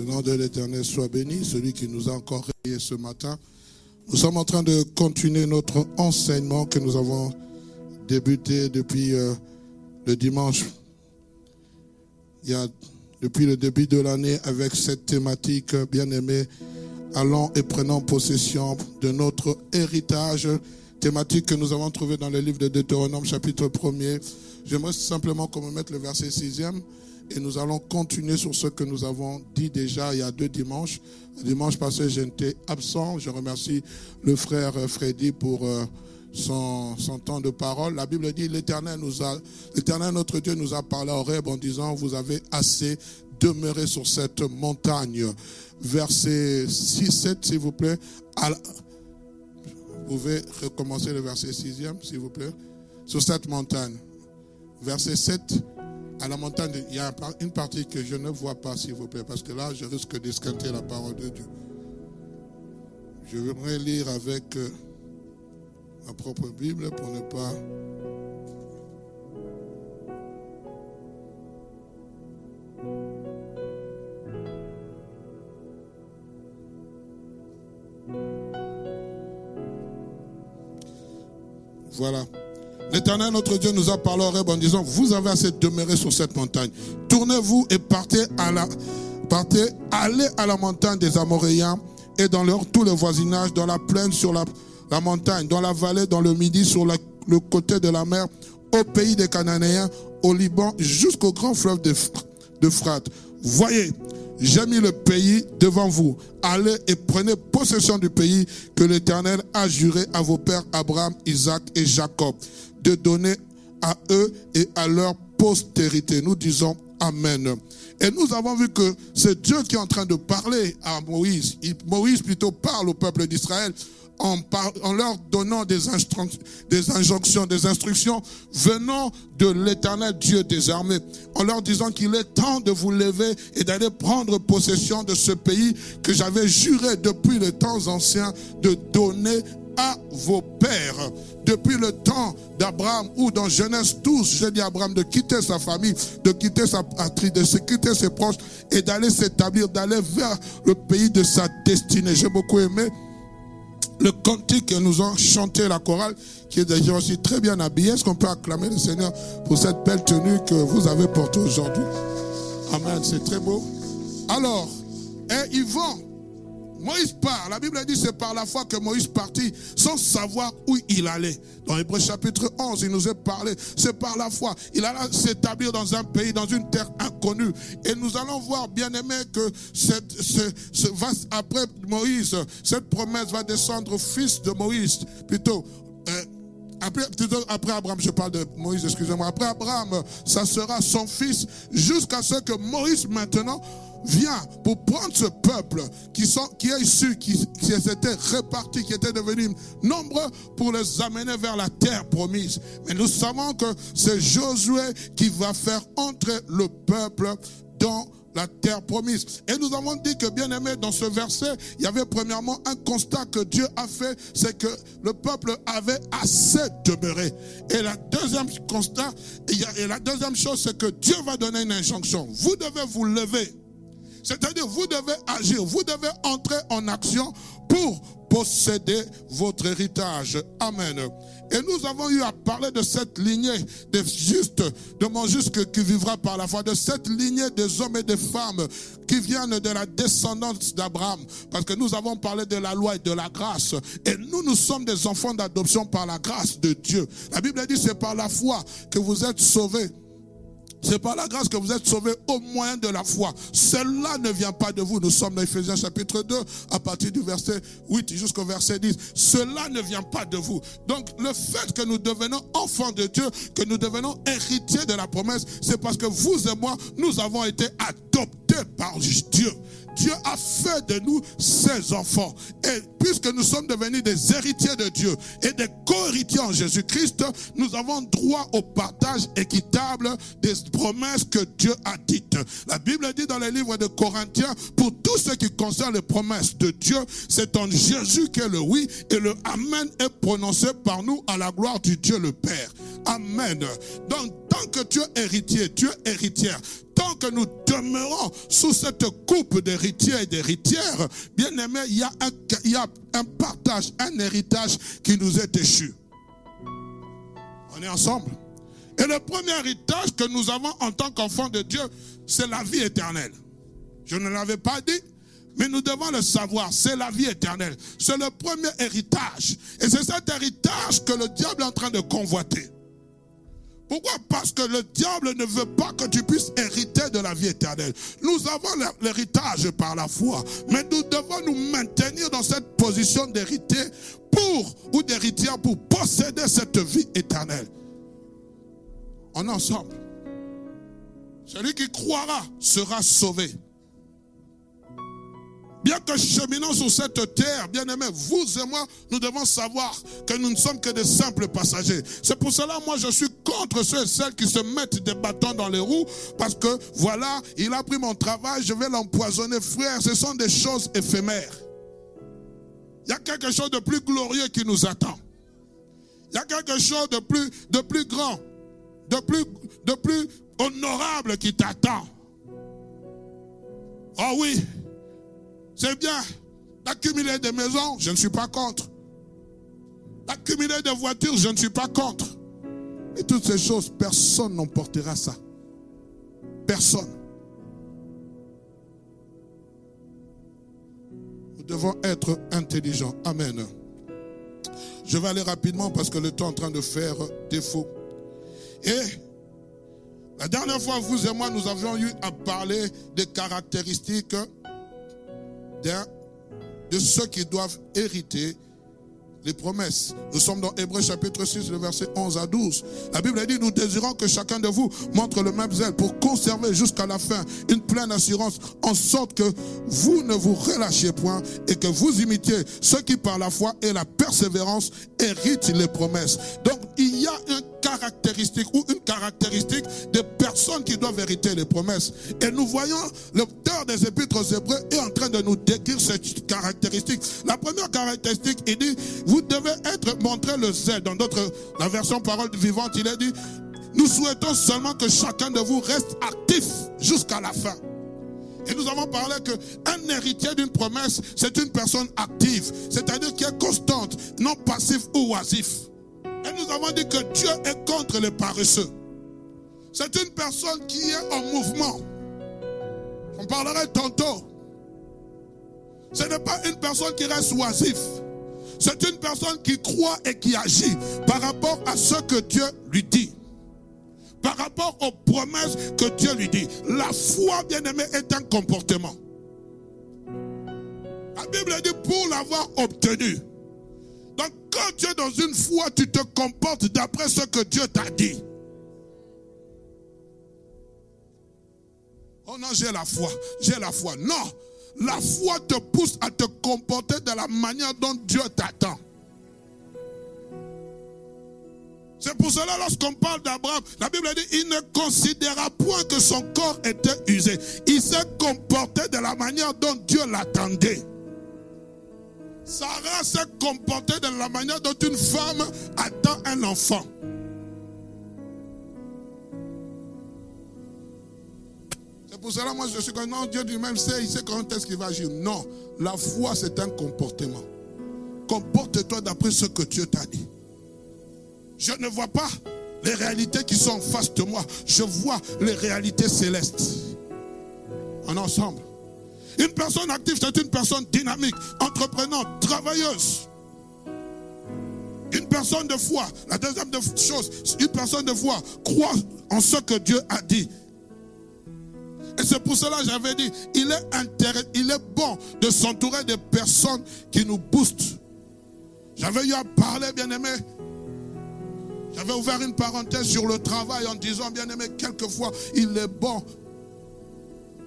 Le nom de l'Éternel soit béni, celui qui nous a encore réveillés ce matin. Nous sommes en train de continuer notre enseignement que nous avons débuté depuis euh, le dimanche. Depuis le début de l'année avec cette thématique bien aimée, allons et prenons possession de notre héritage, thématique que nous avons trouvée dans le livre de Deutéronome chapitre 1er. J'aimerais simplement qu'on me mette le verset 6 et nous allons continuer sur ce que nous avons dit déjà il y a deux dimanches. Dimanche passé, j'étais absent. Je remercie le frère Freddy pour euh, son, son temps de parole. La Bible dit, l'Éternel nous a, l'Éternel notre Dieu nous a parlé au rêve en disant, vous avez assez demeuré sur cette montagne. Verset 6, 7, s'il vous plaît. vous pouvez recommencer le verset 6e, s'il vous plaît. Sur cette montagne. Verset 7 à la montagne, il y a une partie que je ne vois pas, s'il vous plaît, parce que là, je risque d'escanter la parole de Dieu. Je voudrais lire avec euh, ma propre Bible pour ne pas... Voilà. L'Éternel, notre Dieu, nous a parlé au en disant, vous avez assez demeuré sur cette montagne. Tournez-vous et partez à la, partez, allez à la montagne des Amoréens et dans leur, tout le voisinage, dans la plaine, sur la, la montagne, dans la vallée, dans le midi, sur le côté de la mer, au pays des Cananéens, au Liban, jusqu'au grand fleuve de, de Voyez, j'ai mis le pays devant vous. Allez et prenez possession du pays que l'Éternel a juré à vos pères Abraham, Isaac et Jacob de donner à eux et à leur postérité. Nous disons Amen. Et nous avons vu que c'est Dieu qui est en train de parler à Moïse. Moïse plutôt parle au peuple d'Israël en, leur donnant des, des injonctions, des instructions venant de l'éternel Dieu des armées, en leur disant qu'il est temps de vous lever et d'aller prendre possession de ce pays que j'avais juré depuis les temps anciens de donner à vos pères. Depuis le temps d'Abraham ou dans Genèse 12, j'ai dit à Abraham de quitter sa famille, de quitter sa patrie, de quitter ses proches et d'aller s'établir, d'aller vers le pays de sa destinée. J'ai beaucoup aimé le cantique que nous avons chanté la chorale, qui est déjà aussi très bien habillé. Est-ce qu'on peut acclamer le Seigneur pour cette belle tenue que vous avez portée aujourd'hui? Amen, c'est très beau. Alors, et ils Moïse part. La Bible dit c'est par la foi que Moïse partit sans savoir où il allait. Dans Hébreu chapitre 11, il nous est parlé. C'est par la foi. Il alla s'établir dans un pays, dans une terre inconnue. Et nous allons voir, bien aimé, que cette, ce, après Moïse, cette promesse va descendre au fils de Moïse. Plutôt, euh, après, après Abraham, je parle de Moïse, excusez-moi. Après Abraham, ça sera son fils jusqu'à ce que Moïse maintenant vient pour prendre ce peuple qui, sont, qui est issu, qui, qui s'était réparti, qui était devenu nombreux pour les amener vers la terre promise. Mais nous savons que c'est Josué qui va faire entrer le peuple dans la terre promise. Et nous avons dit que, bien aimé, dans ce verset, il y avait premièrement un constat que Dieu a fait, c'est que le peuple avait assez demeuré. Et la deuxième constat, et la deuxième chose, c'est que Dieu va donner une injonction. Vous devez vous lever c'est-à-dire, vous devez agir, vous devez entrer en action pour posséder votre héritage. Amen. Et nous avons eu à parler de cette lignée des justes, de mon juste qui vivra par la foi, de cette lignée des hommes et des femmes qui viennent de la descendance d'Abraham. Parce que nous avons parlé de la loi et de la grâce. Et nous, nous sommes des enfants d'adoption par la grâce de Dieu. La Bible dit c'est par la foi que vous êtes sauvés. C'est par la grâce que vous êtes sauvés au moyen de la foi. Cela ne vient pas de vous. Nous sommes dans Ephésiens chapitre 2, à partir du verset 8 jusqu'au verset 10. Cela ne vient pas de vous. Donc, le fait que nous devenons enfants de Dieu, que nous devenons héritiers de la promesse, c'est parce que vous et moi, nous avons été adoptés par Dieu. Dieu a fait de nous ses enfants. Et puisque nous sommes devenus des héritiers de Dieu et des co-héritiers en Jésus-Christ, nous avons droit au partage équitable des promesses que Dieu a dites. La Bible dit dans les livres de Corinthiens, pour tout ce qui concerne les promesses de Dieu, c'est en Jésus que le oui et le Amen est prononcé par nous à la gloire du Dieu le Père. Amen. Donc, tant que tu es héritier, tu es héritière, tant que nous demeurons sous cette coupe d'héritiers et d'héritières, bien aimé, il y, a un, y a un partage, un héritage qui nous est échu. On est ensemble. Et le premier héritage que nous avons en tant qu'enfants de Dieu, c'est la vie éternelle. Je ne l'avais pas dit, mais nous devons le savoir, c'est la vie éternelle. C'est le premier héritage. Et c'est cet héritage que le diable est en train de convoiter. Pourquoi Parce que le diable ne veut pas que tu puisses hériter de la vie éternelle. Nous avons l'héritage par la foi, mais nous devons nous maintenir dans cette position d'héritier pour, ou d'héritière pour posséder cette vie éternelle. On est ensemble. Celui qui croira sera sauvé. Bien que cheminons sur cette terre, bien aimé, vous et moi, nous devons savoir que nous ne sommes que des simples passagers. C'est pour cela, moi, je suis contre ceux et celles qui se mettent des bâtons dans les roues parce que, voilà, il a pris mon travail, je vais l'empoisonner. Frère, ce sont des choses éphémères. Il y a quelque chose de plus glorieux qui nous attend. Il y a quelque chose de plus, de plus grand, de plus, de plus honorable qui t'attend. Oh oui, c'est bien d'accumuler des maisons, je ne suis pas contre. D'accumuler des voitures, je ne suis pas contre. Et toutes ces choses, personne n'emportera ça. Personne. Nous devons être intelligents. Amen. Je vais aller rapidement parce que le temps est en train de faire défaut. Et la dernière fois, vous et moi, nous avions eu à parler des caractéristiques de ceux qui doivent hériter les promesses. Nous sommes dans Hébreu chapitre 6, le verset 11 à 12. La Bible dit, nous désirons que chacun de vous montre le même zèle pour conserver jusqu'à la fin une pleine assurance, en sorte que vous ne vous relâchiez point et que vous imitiez ceux qui par la foi et la persévérance héritent les promesses. Donc, il y a un caractéristique ou une caractéristique des qui doivent hériter les promesses. Et nous voyons l'auteur des épîtres aux Hébreux est en train de nous décrire cette caractéristique. La première caractéristique, il dit, vous devez être montré le zèle. Dans d'autres, la version parole vivante, il a dit, nous souhaitons seulement que chacun de vous reste actif jusqu'à la fin. Et nous avons parlé que un héritier d'une promesse, c'est une personne active, c'est-à-dire qui est constante, non passif ou oisif. Et nous avons dit que Dieu est contre les paresseux. C'est une personne qui est en mouvement. On parlerait tantôt. Ce n'est pas une personne qui reste oisif. C'est une personne qui croit et qui agit par rapport à ce que Dieu lui dit. Par rapport aux promesses que Dieu lui dit. La foi, bien aimé, est un comportement. La Bible dit pour l'avoir obtenu. Donc quand tu es dans une foi, tu te comportes d'après ce que Dieu t'a dit. Oh non, j'ai la foi, j'ai la foi. Non, la foi te pousse à te comporter de la manière dont Dieu t'attend. C'est pour cela, lorsqu'on parle d'Abraham, la Bible dit, il ne considéra point que son corps était usé. Il s'est comporté de la manière dont Dieu l'attendait. Sarah s'est comportée de la manière dont une femme attend un enfant. Pour cela, moi, je suis non, Dieu lui-même sait, il sait quand est-ce qu'il va agir. Non, la foi, c'est un comportement. Comporte-toi d'après ce que Dieu t'a dit. Je ne vois pas les réalités qui sont en face de moi. Je vois les réalités célestes. En ensemble. Une personne active, c'est une personne dynamique, entreprenante, travailleuse. Une personne de foi. La deuxième chose, une personne de foi croit en ce que Dieu a dit. Et c'est pour cela que j'avais dit, il est, il est bon de s'entourer de personnes qui nous boostent. J'avais eu à parler, bien aimé. J'avais ouvert une parenthèse sur le travail en disant, bien aimé, quelquefois, il est bon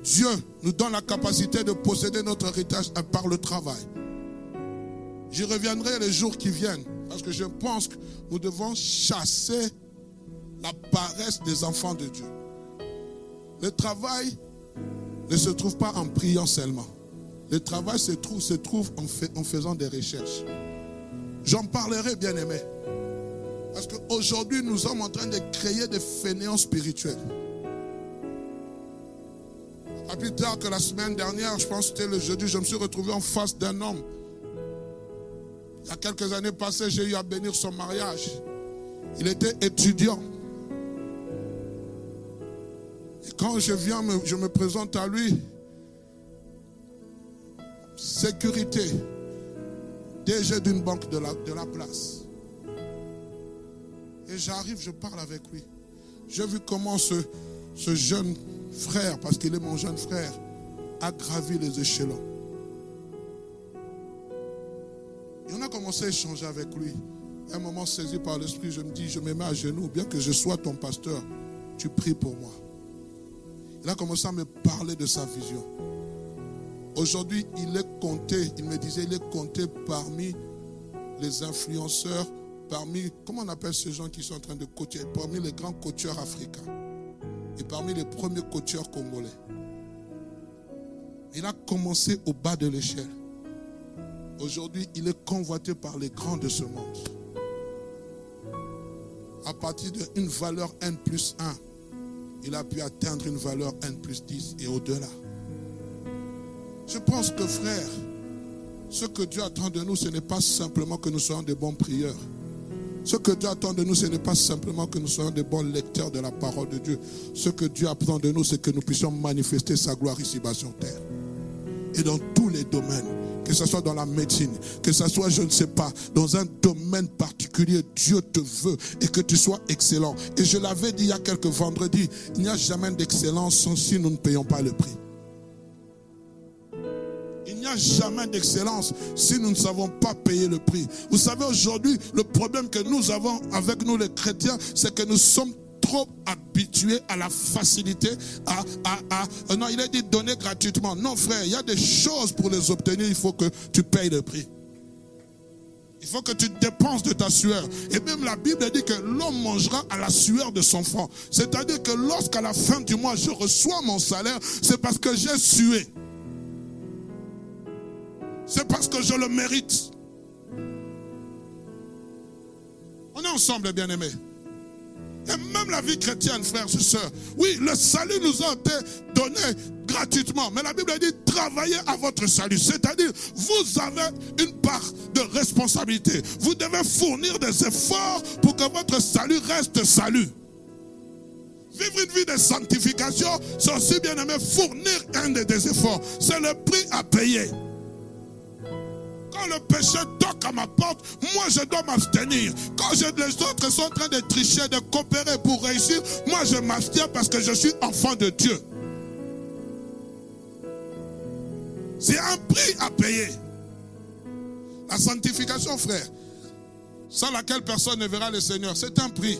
Dieu nous donne la capacité de posséder notre héritage par le travail. J'y reviendrai les jours qui viennent, parce que je pense que nous devons chasser la paresse des enfants de Dieu. Le travail ne se trouve pas en priant seulement. Le travail se trouve, en faisant des recherches. J'en parlerai, bien aimé. Parce qu'aujourd'hui, nous sommes en train de créer des fainéants spirituels. Pas plus tard que la semaine dernière, je pense que c'était le jeudi, je me suis retrouvé en face d'un homme. Il y a quelques années passées, j'ai eu à bénir son mariage. Il était étudiant. Quand je viens, je me présente à lui. Sécurité. DG d'une banque de la, de la place. Et j'arrive, je parle avec lui. J'ai vu comment ce, ce jeune frère, parce qu'il est mon jeune frère, a gravi les échelons. Et on a commencé à échanger avec lui. un moment saisi par l'Esprit, je me dis, je me mets à genoux, bien que je sois ton pasteur, tu pries pour moi. Il a commencé à me parler de sa vision. Aujourd'hui, il est compté, il me disait, il est compté parmi les influenceurs, parmi, comment on appelle ces gens qui sont en train de coacher, parmi les grands coacheurs africains et parmi les premiers coacheurs congolais. Il a commencé au bas de l'échelle. Aujourd'hui, il est convoité par les grands de ce monde. À partir d'une valeur N plus 1, il a pu atteindre une valeur N plus 10 et au-delà. Je pense que frère, ce que Dieu attend de nous, ce n'est pas simplement que nous soyons des bons prieurs. Ce que Dieu attend de nous, ce n'est pas simplement que nous soyons des bons lecteurs de la parole de Dieu. Ce que Dieu attend de nous, c'est que nous puissions manifester sa gloire ici-bas sur terre. Et dans tous les domaines, que ce soit dans la médecine, que ce soit, je ne sais pas, dans un domaine particulier, Dieu te veut et que tu sois excellent. Et je l'avais dit il y a quelques vendredis, il n'y a jamais d'excellence si nous ne payons pas le prix. Il n'y a jamais d'excellence si nous ne savons pas payer le prix. Vous savez, aujourd'hui, le problème que nous avons avec nous les chrétiens, c'est que nous sommes trop habitués à la facilité, à, à, à, non, il a dit donner gratuitement. Non, frère, il y a des choses pour les obtenir, il faut que tu payes le prix. Il faut que tu dépenses de ta sueur. Et même la Bible dit que l'homme mangera à la sueur de son front. C'est-à-dire que lorsqu'à la fin du mois, je reçois mon salaire, c'est parce que j'ai sué. C'est parce que je le mérite. On est ensemble, bien-aimés. Et même la vie chrétienne, frères et sœurs. Oui, le salut nous a été donné gratuitement. Mais la Bible dit travaillez à votre salut. C'est-à-dire, vous avez une part de responsabilité. Vous devez fournir des efforts pour que votre salut reste salut. Vivre une vie de sanctification, c'est aussi bien aimé fournir un des efforts. C'est le prix à payer. Quand le péché toque à ma porte, moi je dois m'abstenir. Quand les autres sont en train de tricher, de coopérer pour réussir, moi je m'abstiens parce que je suis enfant de Dieu. C'est un prix à payer. La sanctification, frère, sans laquelle personne ne verra le Seigneur, c'est un prix.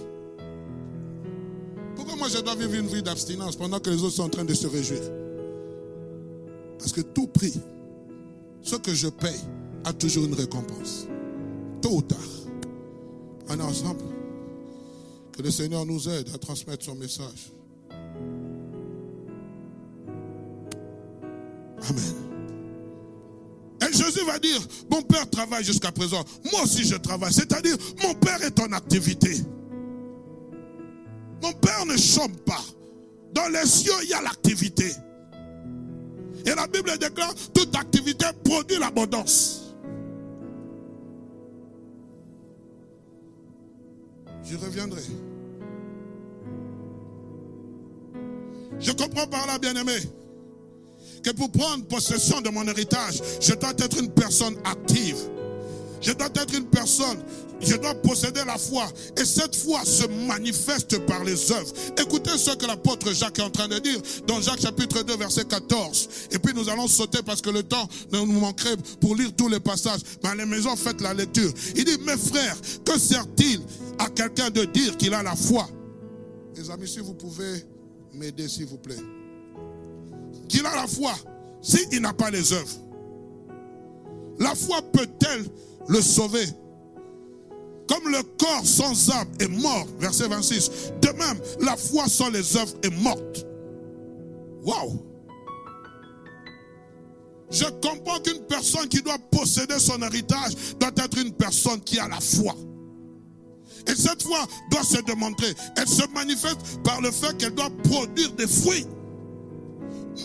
Pourquoi moi je dois vivre une vie d'abstinence pendant que les autres sont en train de se réjouir? Parce que tout prix, ce que je paye, a toujours une récompense. Tôt ou tard. Est ensemble. Que le Seigneur nous aide à transmettre son message. Amen. Et Jésus va dire, mon Père travaille jusqu'à présent. Moi aussi je travaille. C'est-à-dire, mon Père est en activité. Mon Père ne chôme pas. Dans les cieux, il y a l'activité. Et la Bible déclare, toute activité produit l'abondance. Je reviendrai. Je comprends par là, bien-aimé, que pour prendre possession de mon héritage, je dois être une personne active. Je dois être une personne, je dois posséder la foi. Et cette foi se manifeste par les œuvres. Écoutez ce que l'apôtre Jacques est en train de dire dans Jacques chapitre 2, verset 14. Et puis nous allons sauter parce que le temps nous manquerait pour lire tous les passages. Mais à la maison, faites la lecture. Il dit, mes frères, que sert-il à quelqu'un de dire qu'il a la foi? Les amis, si vous pouvez m'aider, s'il vous plaît. Qu'il a la foi, s'il n'a pas les œuvres. La foi peut-elle le sauver. Comme le corps sans âme est mort, verset 26, de même, la foi sans les œuvres est morte. Waouh! Je comprends qu'une personne qui doit posséder son héritage doit être une personne qui a la foi. Et cette foi doit se démontrer. Elle se manifeste par le fait qu'elle doit produire des fruits.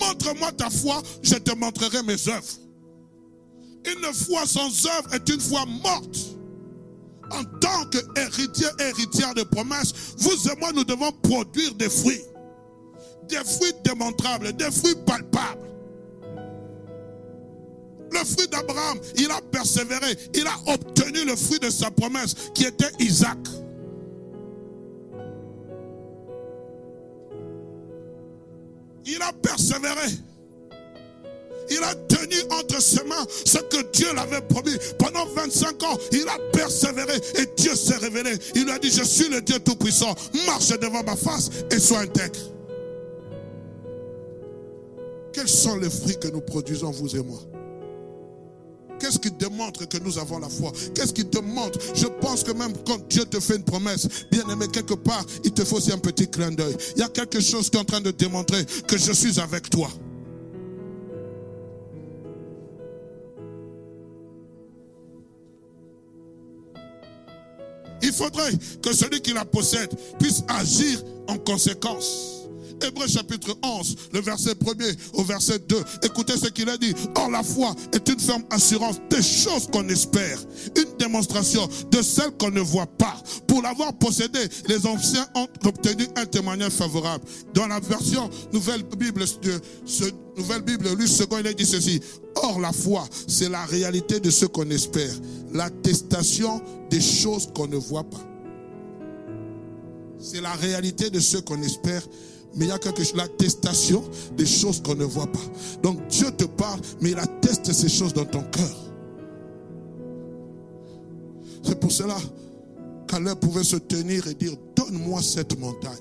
Montre-moi ta foi, je te montrerai mes œuvres. Une foi sans œuvre est une foi morte. En tant qu'héritier, héritière de promesses, vous et moi, nous devons produire des fruits. Des fruits démontrables, des fruits palpables. Le fruit d'Abraham, il a persévéré, il a obtenu le fruit de sa promesse qui était Isaac. Il a persévéré. Il a tenu entre ses mains ce que Dieu l'avait promis. Pendant 25 ans, il a persévéré et Dieu s'est révélé. Il lui a dit, je suis le Dieu Tout-Puissant. Marche devant ma face et sois intègre. Quels sont les fruits que nous produisons, vous et moi? Qu'est-ce qui démontre que nous avons la foi? Qu'est-ce qui te montre Je pense que même quand Dieu te fait une promesse, bien aimé, quelque part, il te faut aussi un petit clin d'œil. Il y a quelque chose qui est en train de démontrer que je suis avec toi. Faudrait que celui qui la possède puisse agir en conséquence. Hébreu chapitre 11, le verset 1er au verset 2. Écoutez ce qu'il a dit. Or, la foi est une ferme assurance des choses qu'on espère, une démonstration de celles qu'on ne voit pas. Pour l'avoir possédé, les anciens ont obtenu un témoignage favorable. Dans la version Nouvelle Bible, de Nouvelle Bible, lui second, il a dit ceci. Or, la foi, c'est la réalité de ce qu'on espère, l'attestation des choses qu'on ne voit pas. C'est la réalité de ce qu'on espère, mais il y a quelque chose, l'attestation des choses qu'on ne voit pas. Donc Dieu te parle, mais il atteste ces choses dans ton cœur. C'est pour cela qu'Alain pouvait se tenir et dire, donne-moi cette montagne.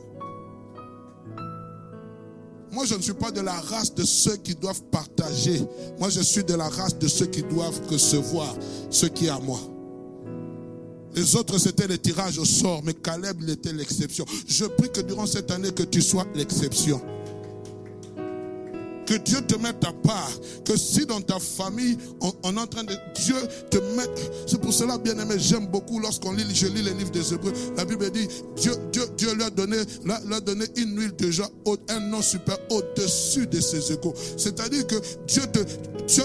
Moi, je ne suis pas de la race de ceux qui doivent partager. Moi, je suis de la race de ceux qui doivent recevoir ce qui est à moi. Les autres, c'était le tirage au sort, mais Caleb, il était l'exception. Je prie que durant cette année, que tu sois l'exception. Que Dieu te mette à part. Que si dans ta famille, on, est en train de... Dieu te mette... C'est pour cela, bien aimé, j'aime beaucoup lorsqu'on lit, je lis les livres des Hébreux. La Bible dit, Dieu, Dieu, Dieu lui a donné, lui donné une huile déjà, un nom super au-dessus de ses égaux. C'est-à-dire que Dieu te... Dieu,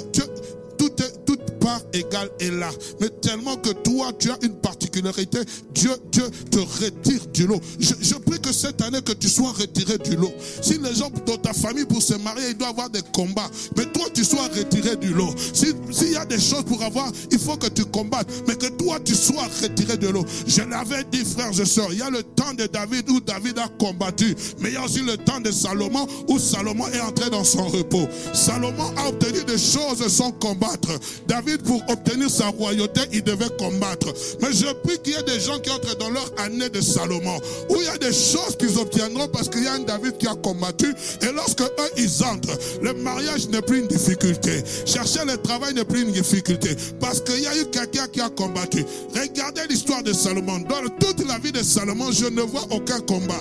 part égale est là. Mais tellement que toi, tu as une particularité, Dieu, Dieu te retire du lot. Je, prie que cette année, que tu sois retiré du lot. Si les gens dans ta famille, pour se marier, ils doivent avoir des combats. Mais toi, tu sois retiré du lot. S'il y a des choses pour avoir, il faut que tu combattes. Mais que toi, tu sois retiré de l'eau. Je l'avais dit, frères et sœurs, il y a le temps de David où David a combattu. Mais il y a aussi le temps de Salomon où Salomon est entré dans son repos. Salomon a obtenu des choses sans combattre. David, pour obtenir sa royauté, il devait combattre. Mais je prie qu'il y ait des gens qui entrent dans leur année de Salomon, où il y a des choses qu'ils obtiendront parce qu'il y a un David qui a combattu. Et lorsque eux, ils entrent, le mariage n'est plus une difficulté. Chercher le travail n'est plus une difficulté. Parce qu'il y a eu quelqu'un qui a combattu. Regardez l'histoire de Salomon. Dans toute la vie de Salomon, je ne vois aucun combat.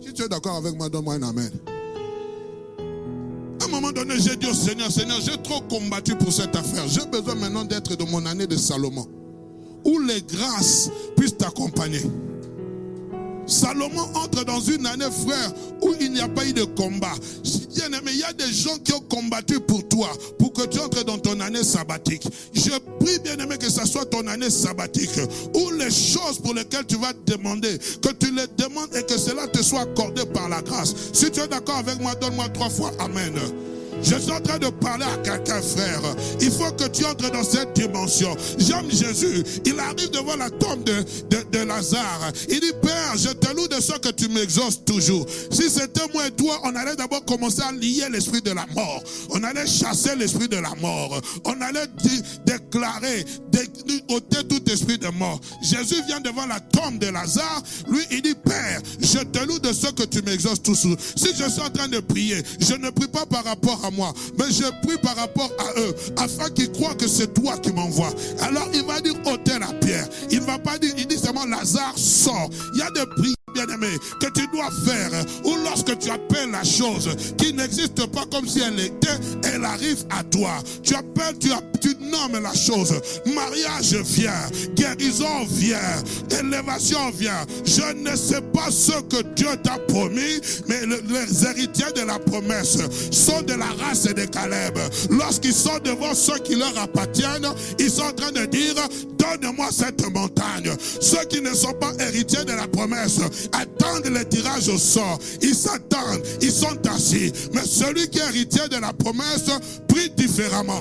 Si tu es d'accord avec moi, donne-moi un amen. Un moment donné, j'ai dit au Seigneur, Seigneur, j'ai trop combattu pour cette affaire. J'ai besoin maintenant d'être dans mon année de Salomon. Où les grâces puissent t'accompagner. Salomon entre dans une année, frère, où il n'y a pas eu de combat. Bien aimé, il y a des gens qui ont combattu pour toi, pour que tu entres dans ton année sabbatique. Je prie, bien aimé, que ce soit ton année sabbatique, où les choses pour lesquelles tu vas demander, que tu les demandes et que cela te soit accordé par la grâce. Si tu es d'accord avec moi, donne-moi trois fois Amen. Je suis en train de parler à quelqu'un, frère. Il faut que tu entres dans cette dimension. J'aime Jésus. Il arrive devant la tombe de, de, Lazare. Il dit, Père, je te loue de ce que tu m'exauces toujours. Si c'était moi et toi, on allait d'abord commencer à lier l'esprit de la mort. On allait chasser l'esprit de la mort. On allait déclarer, ôter tout esprit de mort. Jésus vient devant la tombe de Lazare. Lui, il dit, Père, je te loue de ce que tu m'exauces toujours. Si je suis en train de prier, je ne prie pas par rapport à moi, mais je prie par rapport à eux, afin qu'ils croient que c'est toi qui m'envoies. Alors il va dire ôtez la pierre. Il ne va pas dire, il dit seulement Lazare sort. Il y a des prières bien-aimé, que tu dois faire, ou lorsque tu appelles la chose qui n'existe pas comme si elle était, elle arrive à toi. Tu appelles, tu, tu nommes la chose. Mariage vient, guérison vient, élévation vient. Je ne sais pas ce que Dieu t'a promis, mais les héritiers de la promesse sont de la race des Caleb. Lorsqu'ils sont devant ceux qui leur appartiennent, ils sont en train de dire, donne-moi cette montagne. Ceux qui ne sont pas héritiers de la promesse attendent les tirages au sort. Ils s'attendent, ils sont assis. Mais celui qui est héritier de la promesse prie différemment.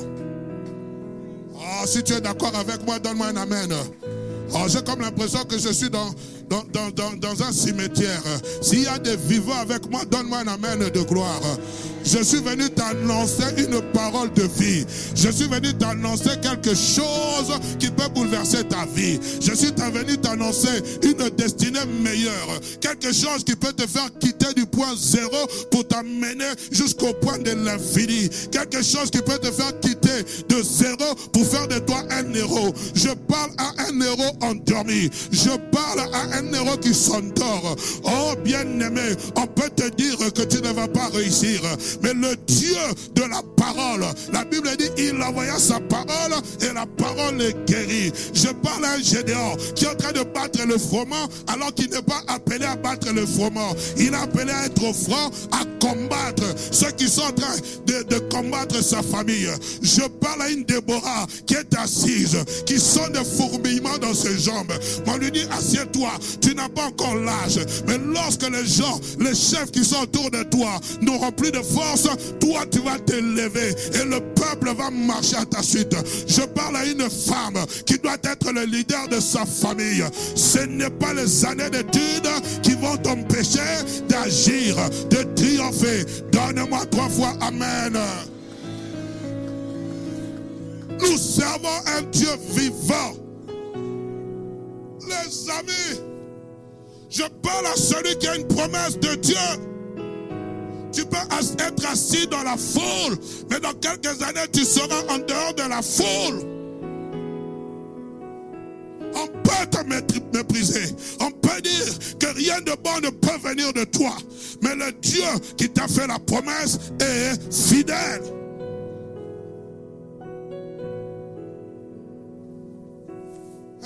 Oh, si tu es d'accord avec moi, donne-moi un amen. Oh, j'ai comme l'impression que je suis dans, dans, un cimetière. S'il y a des vivants avec moi, donne-moi un amen de gloire. Je suis venu t'annoncer une parole de vie. Je suis venu t'annoncer quelque chose qui peut bouleverser ta vie. Je suis venu t'annoncer une destinée meilleure. Quelque chose qui peut te faire quitter du point zéro pour t'amener jusqu'au point de l'infini. Quelque chose qui peut te faire quitter de zéro pour faire de toi un héros. Je parle à un héros endormi. Je parle à un héros qui s'endort. Oh bien-aimé, on peut te dire que tu ne vas pas réussir mais le Dieu de la La Bible dit, il envoya sa parole et la parole est guérie. Je parle à un Gédéon qui est en train de battre le froment alors qu'il n'est pas appelé à battre le froment. Il est appelé à être front, à combattre ceux qui sont en train de, combattre sa famille. Je parle à une Déborah qui est assise, qui sent des fourmillements dans ses jambes. On lui dit, assieds-toi, tu n'as pas encore l'âge. Mais lorsque les gens, les chefs qui sont autour de toi n'auront plus de force, toi tu vas te et le peuple va marcher à ta suite. Je parle à une femme qui doit être le leader de sa famille. Ce n'est pas les années d'études qui vont t'empêcher d'agir, de triompher. Donne-moi trois fois Amen. Nous servons un Dieu vivant. Les amis, je parle à celui qui a une promesse de Dieu. Tu peux être assis dans la foule, mais dans quelques années, tu seras en dehors de la foule. On peut te mépriser. On peut dire que rien de bon ne peut venir de toi. Mais le Dieu qui t'a fait la promesse est fidèle.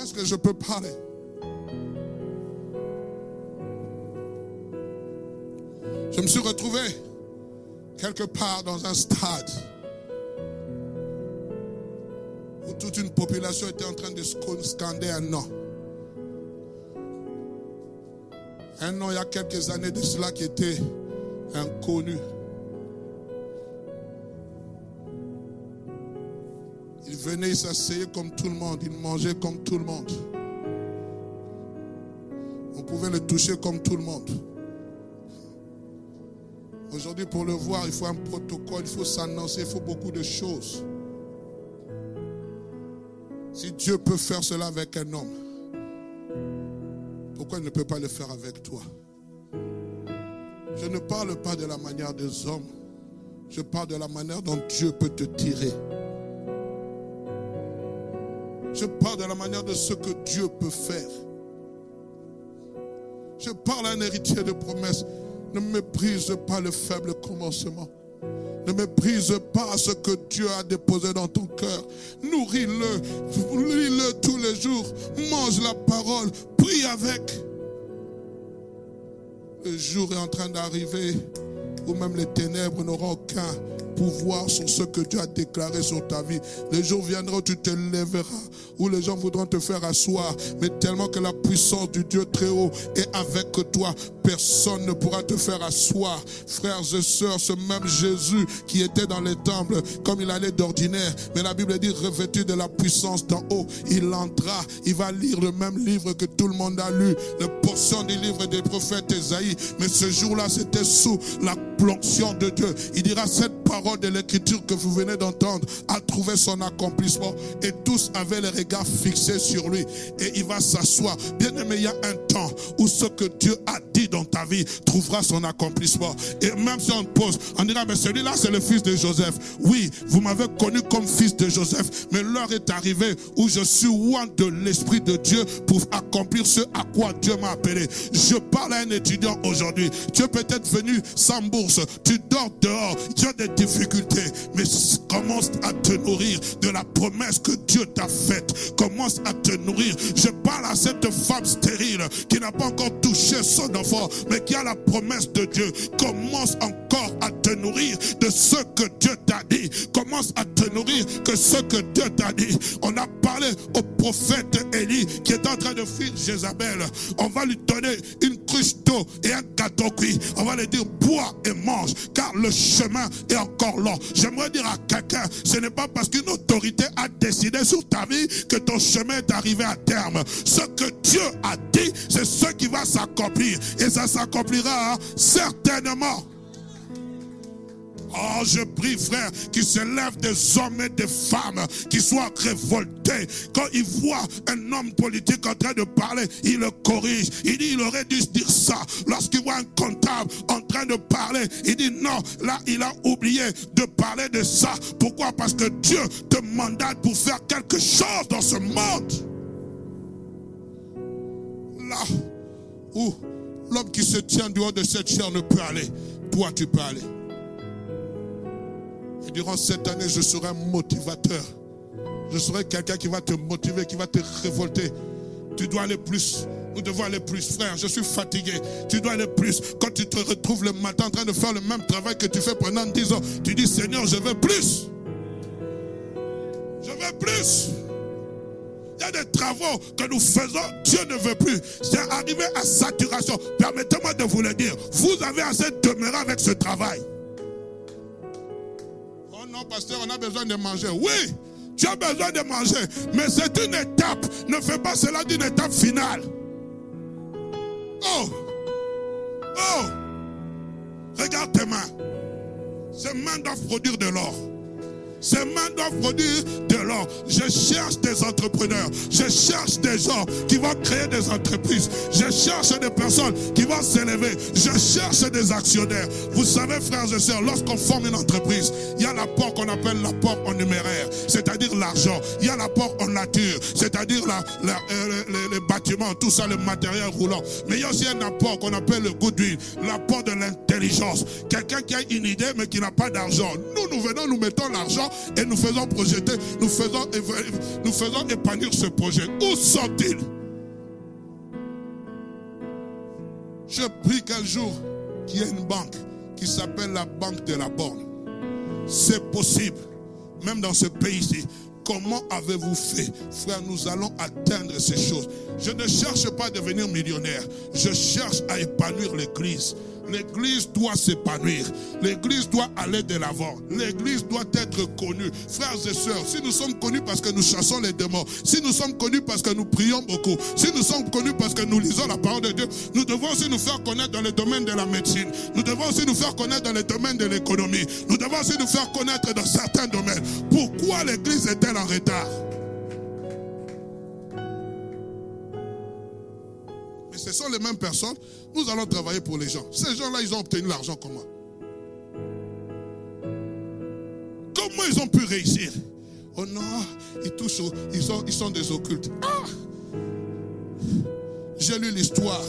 Est-ce que je peux parler? Je me suis retrouvé quelque part dans un stade où toute une population était en train de scander un nom. Un nom il y a quelques années de cela qui était inconnu. Il venait, il s'asseyait comme tout le monde, il mangeait comme tout le monde. On pouvait le toucher comme tout le monde. Aujourd'hui, pour le voir, il faut un protocole, il faut s'annoncer, il faut beaucoup de choses. Si Dieu peut faire cela avec un homme, pourquoi il ne peut pas le faire avec toi? Je ne parle pas de la manière des hommes, je parle de la manière dont Dieu peut te tirer. Je parle de la manière de ce que Dieu peut faire. Je parle à un héritier de promesses. Ne méprise pas le faible commencement. Ne méprise pas ce que Dieu a déposé dans ton cœur. Nourris-le, lis-le tous les jours. Mange la parole, prie avec. Le jour est en train d'arriver où même les ténèbres n'auront aucun pouvoir sur ce que Dieu a déclaré sur ta vie. Les jours viendront où tu te lèveras, où les gens voudront te faire asseoir, mais tellement que la puissance du Dieu très haut est avec toi, personne ne pourra te faire asseoir. Frères et sœurs, ce même Jésus qui était dans les temples, comme il allait d'ordinaire, mais la Bible dit revêtu de la puissance d'en haut, il entra, il va lire le même livre que tout le monde a lu, le portion du livre des prophètes Esaïe, mais ce jour-là, c'était sous la l'onction de Dieu. Il dira cette parole de l'écriture que vous venez d'entendre a trouvé son accomplissement et tous avaient les regards fixés sur lui et il va s'asseoir. Bien aimé, il y a un temps où ce que Dieu a dans ta vie trouvera son accomplissement. Et même si on pose, on dira, mais celui-là, c'est le fils de Joseph. Oui, vous m'avez connu comme fils de Joseph, mais l'heure est arrivée où je suis loin de l'Esprit de Dieu pour accomplir ce à quoi Dieu m'a appelé. Je parle à un étudiant aujourd'hui. Tu es peut-être venu sans bourse, tu dors dehors, tu as des difficultés, mais commence à te nourrir de la promesse que Dieu t'a faite. Commence à te nourrir. Je parle à cette femme stérile qui n'a pas encore touché son enfant, mais qui a la promesse de Dieu. Commence encore à te nourrir de ce que Dieu t'a dit. Commence à te nourrir que ce que Dieu t'a dit. On a parlé au prophète Élie qui est en train de fuir Jézabel. On va lui donner une et un gâteau cuit. On va lui dire bois et mange car le chemin est encore long. J'aimerais dire à quelqu'un, ce n'est pas parce qu'une autorité a décidé sur ta vie que ton chemin est arrivé à terme. Ce que Dieu a dit, c'est ce qui va s'accomplir. Et ça s'accomplira certainement. Oh, je prie, frère, qu'il se lève des hommes et des femmes qui soient révoltés. Quand ils voient un homme politique en train de parler, il le corrige. Il dit, il aurait dû dire ça. Lorsqu'il voit un comptable en train de parler, il dit, non, là, il a oublié de parler de ça. Pourquoi? Parce que Dieu te mandate pour faire quelque chose dans ce monde. Là où l'homme qui se tient dehors de cette chair ne peut aller, toi, tu peux aller. Et durant cette année, je serai un motivateur. Je serai quelqu'un qui va te motiver, qui va te révolter. Tu dois aller plus. Nous devons aller plus, frère. Je suis fatigué. Tu dois aller plus. Quand tu te retrouves le matin en train de faire le même travail que tu fais pendant 10 ans, tu dis Seigneur, je veux plus. Je veux plus. Il y a des travaux que nous faisons, Dieu ne veut plus. C'est arrivé à saturation. Permettez-moi de vous le dire. Vous avez assez demeuré avec ce travail non, pasteur, on a besoin de manger. Oui, tu as besoin de manger, mais c'est une étape. Ne fais pas cela d'une étape finale. Oh, oh, regarde tes mains. Ces mains doivent produire de l'or. Ces mains doivent produire de l'or. Je cherche des entrepreneurs. Je cherche des gens qui vont créer des entreprises. Je cherche des personnes qui vont s'élever. Je cherche des actionnaires. Vous savez, frères et sœurs, lorsqu'on forme une entreprise, il y a l'apport qu'on appelle l'apport en numéraire, c'est-à-dire l'argent. Il y a l'apport en nature, c'est-à-dire euh, les, bâtiments, tout ça, le matériel roulant. Mais il y a aussi un apport qu'on appelle le goodwill, l'apport de l'intelligence. Quelqu'un qui a une idée mais qui n'a pas d'argent. Nous, nous venons, nous mettons l'argent et nous faisons projeter, nous faisons, nous faisons épanouir ce projet. Où sont-ils? Je prie qu'un jour, qu'il y ait une banque qui s'appelle la banque de la borne. C'est possible, même dans ce pays-ci. Comment avez-vous fait? Frère, nous allons atteindre ces choses. Je ne cherche pas à devenir millionnaire. Je cherche à épanouir l'Église. L'église doit s'épanouir. L'église doit aller de l'avant. L'église doit être connue. Frères et sœurs, si nous sommes connus parce que nous chassons les démons, si nous sommes connus parce que nous prions beaucoup, si nous sommes connus parce que nous lisons la parole de Dieu, nous devons aussi nous faire connaître dans le domaine de la médecine. Nous devons aussi nous faire connaître dans le domaine de l'économie. Nous devons aussi nous faire connaître dans certains domaines. Pourquoi l'église est-elle en retard? Ce sont les mêmes personnes. Nous allons travailler pour les gens. Ces gens-là, ils ont obtenu l'argent comment? Comment ils ont pu réussir? Oh non, ils touchent, ils, sont, ils sont des occultes. Ah! J'ai lu l'histoire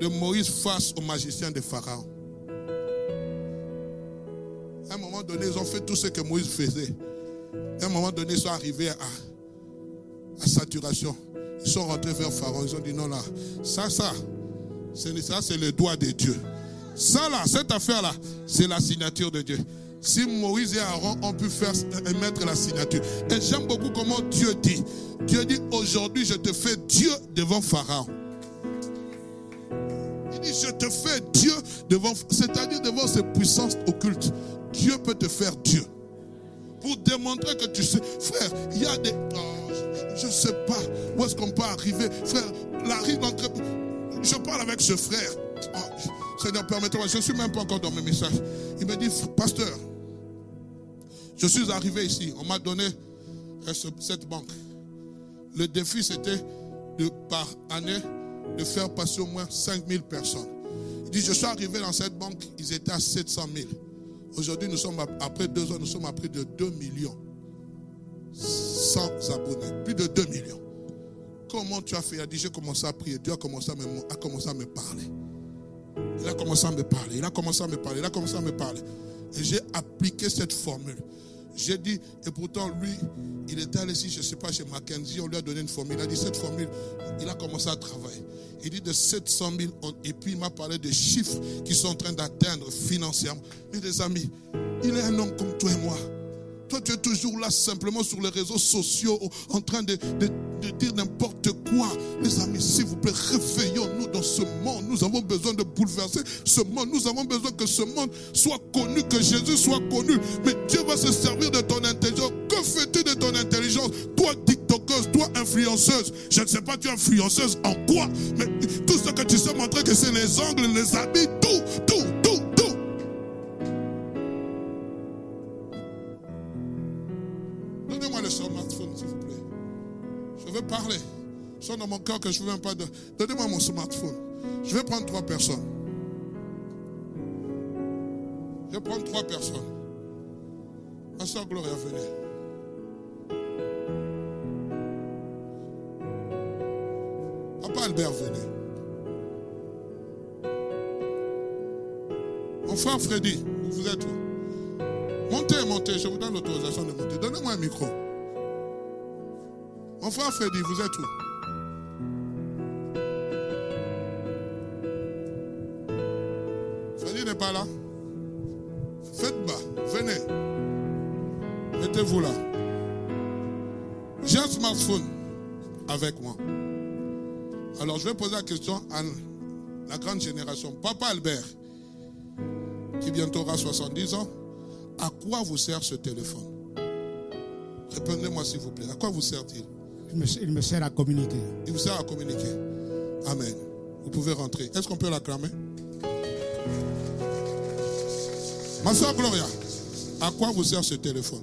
de Moïse face au magicien de Pharaon. À un moment donné, ils ont fait tout ce que Moïse faisait. À un moment donné, ils sont arrivés à, à saturation. Ils sont rentrés vers Pharaon. Ils ont dit non, là, ça, ça, ça, c'est le doigt de Dieu. Ça, là, cette affaire-là, c'est la signature de Dieu. Si Moïse et Aaron ont pu faire mettre la signature. Et j'aime beaucoup comment Dieu dit. Dieu dit aujourd'hui, je te fais Dieu devant Pharaon. Il dit, je te fais Dieu devant, c'est-à-dire devant ces puissances occultes. Dieu peut te faire Dieu. Pour démontrer que tu sais, frère, il y a des. Je ne sais pas où est-ce qu'on peut arriver. Frère, la rive entre. Je parle avec ce frère. Oh, Seigneur, permettez-moi, je ne suis même pas encore dans mes messages. Il me dit, pasteur, je suis arrivé ici. On m'a donné euh, cette banque. Le défi, c'était de par année de faire passer au moins 5000 personnes. Il dit, je suis arrivé dans cette banque, ils étaient à 700 000. Aujourd'hui, nous sommes, après deux ans, nous sommes à plus de 2 millions. Sans abonnés. Plus de 2 millions. Comment tu as fait? Il a dit, j'ai commencé à prier. Dieu a commencé à me, a à me parler. Il a commencé à me parler. Il a commencé à me parler. Il a commencé à me parler. Et j'ai appliqué cette formule. J'ai dit, et pourtant, lui, il était allé ici, je ne sais pas, chez Mackenzie, on lui a donné une formule. Il a dit, cette formule, il a commencé à travailler. Il dit de 700 000, et puis il m'a parlé des chiffres qui sont en train d'atteindre financièrement. Mes amis, il est un homme comme toi et moi. Toi, tu es toujours là simplement sur les réseaux sociaux en train de, dire n'importe quoi. Mes amis, s'il vous plaît, réveillons-nous dans ce monde. Nous avons besoin de bouleverser ce monde. Nous avons besoin que ce monde soit connu, que Jésus soit connu. Mais Dieu va se servir de ton intelligence. Que fais-tu de ton intelligence? Toi, TikTokeuse, toi, influenceuse. Je ne sais pas, tu es influenceuse en quoi Mais tout ce que tu sais montrer que c'est les angles, les habits, parler. C'est dans mon cœur que je ne veux même pas. De... Donnez-moi mon smartphone. Je vais prendre trois personnes. Je vais prendre trois personnes. Ma soeur Gloria, venez. Papa Albert, venez. Mon frère Freddy, vous êtes où? Montez, montez, je vous donne l'autorisation de monter. Donnez-moi un micro. Mon frère Freddy, vous êtes où? Freddy n'est pas là. Faites bas, venez. Mettez-vous là. J'ai un smartphone avec moi. Alors je vais poser la question à la grande génération. Papa Albert, qui bientôt aura 70 ans, à quoi vous sert ce téléphone? Répondez-moi s'il vous plaît. À quoi vous sert-il? Il me, sert à communiquer. Il vous sert à communiquer. Amen. Vous pouvez rentrer. Est-ce qu'on peut l'acclamer? Ma soeur Gloria, à quoi vous sert ce téléphone?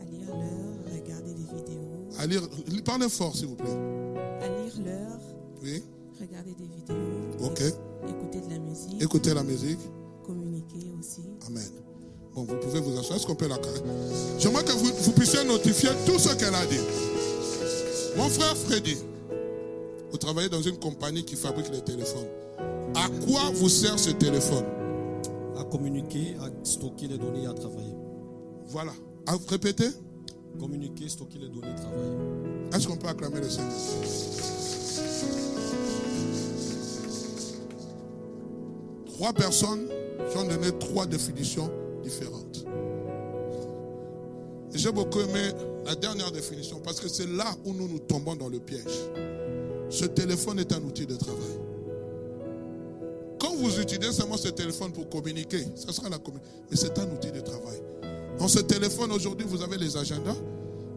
À lire l'heure, regarder des vidéos. À lire, parlez fort s'il vous plaît. À lire l'heure. Oui. Regarder des vidéos. Ok. Écouter de la musique. Écouter la musique. Communiquer aussi. Amen. Bon, vous pouvez vous asseoir. Est-ce qu'on peut la J'aimerais que vous, puissiez notifier tout ce qu'elle a dit. Mon frère Freddy, vous travaillez dans une compagnie qui fabrique les téléphones. À quoi vous sert ce téléphone? À communiquer, à stocker les données et à travailler. Voilà. À répéter? Communiquer, stocker les données, travailler. Est-ce qu'on peut acclamer le Seigneur? Trois personnes, ont donné trois définitions différentes. J'ai beaucoup aimé la dernière définition parce que c'est là où nous nous tombons dans le piège. Ce téléphone est un outil de travail. Quand vous utilisez seulement ce téléphone pour communiquer, ce sera la communication, mais c'est un outil de travail. Dans ce téléphone aujourd'hui, vous avez les agendas.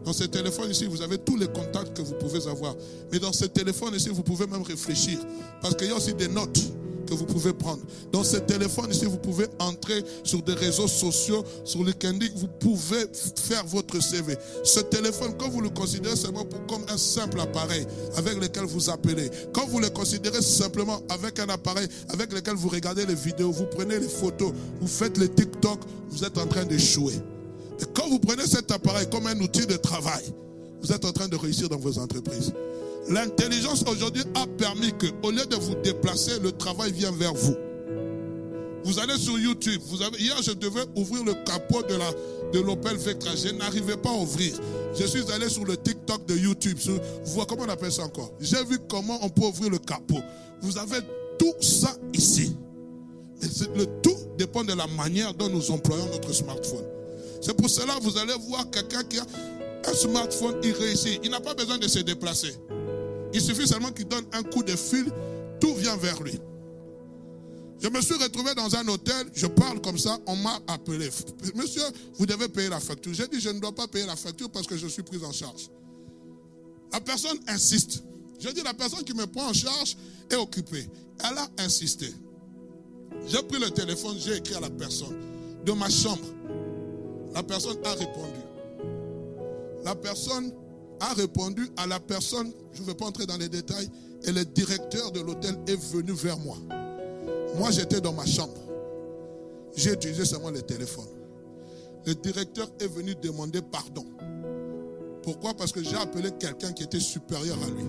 Dans ce téléphone ici, vous avez tous les contacts que vous pouvez avoir. Mais dans ce téléphone ici, vous pouvez même réfléchir. Parce qu'il y a aussi des notes que vous pouvez prendre. Dans ce téléphone ici, vous pouvez entrer sur des réseaux sociaux, sur LinkedIn, vous pouvez faire votre CV. Ce téléphone, quand vous le considérez seulement comme un simple appareil avec lequel vous appelez, quand vous le considérez simplement avec un appareil avec lequel vous regardez les vidéos, vous prenez les photos, vous faites les TikTok, vous êtes en train d'échouer. Et quand vous prenez cet appareil comme un outil de travail, vous êtes en train de réussir dans vos entreprises. L'intelligence aujourd'hui a permis que, au lieu de vous déplacer, le travail vient vers vous. Vous allez sur YouTube. Vous avez, hier, je devais ouvrir le capot de la de l'Opel Vectra. Je n'arrivais pas à ouvrir. Je suis allé sur le TikTok de YouTube. Vous voyez comment on appelle ça encore? J'ai vu comment on peut ouvrir le capot. Vous avez tout ça ici. Le tout dépend de la manière dont nous employons notre smartphone. C'est pour cela que vous allez voir quelqu'un qui a un smartphone, il réussit. Il n'a pas besoin de se déplacer. Il suffit seulement qu'il donne un coup de fil, tout vient vers lui. Je me suis retrouvé dans un hôtel, je parle comme ça, on m'a appelé. Monsieur, vous devez payer la facture. J'ai dit, je ne dois pas payer la facture parce que je suis pris en charge. La personne insiste. Je dis, la personne qui me prend en charge est occupée. Elle a insisté. J'ai pris le téléphone, j'ai écrit à la personne de ma chambre. La personne a répondu. La personne a répondu à la personne, je ne vais pas entrer dans les détails, et le directeur de l'hôtel est venu vers moi. Moi, j'étais dans ma chambre. J'ai utilisé seulement le téléphone. Le directeur est venu demander pardon. Pourquoi? Parce que j'ai appelé quelqu'un qui était supérieur à lui.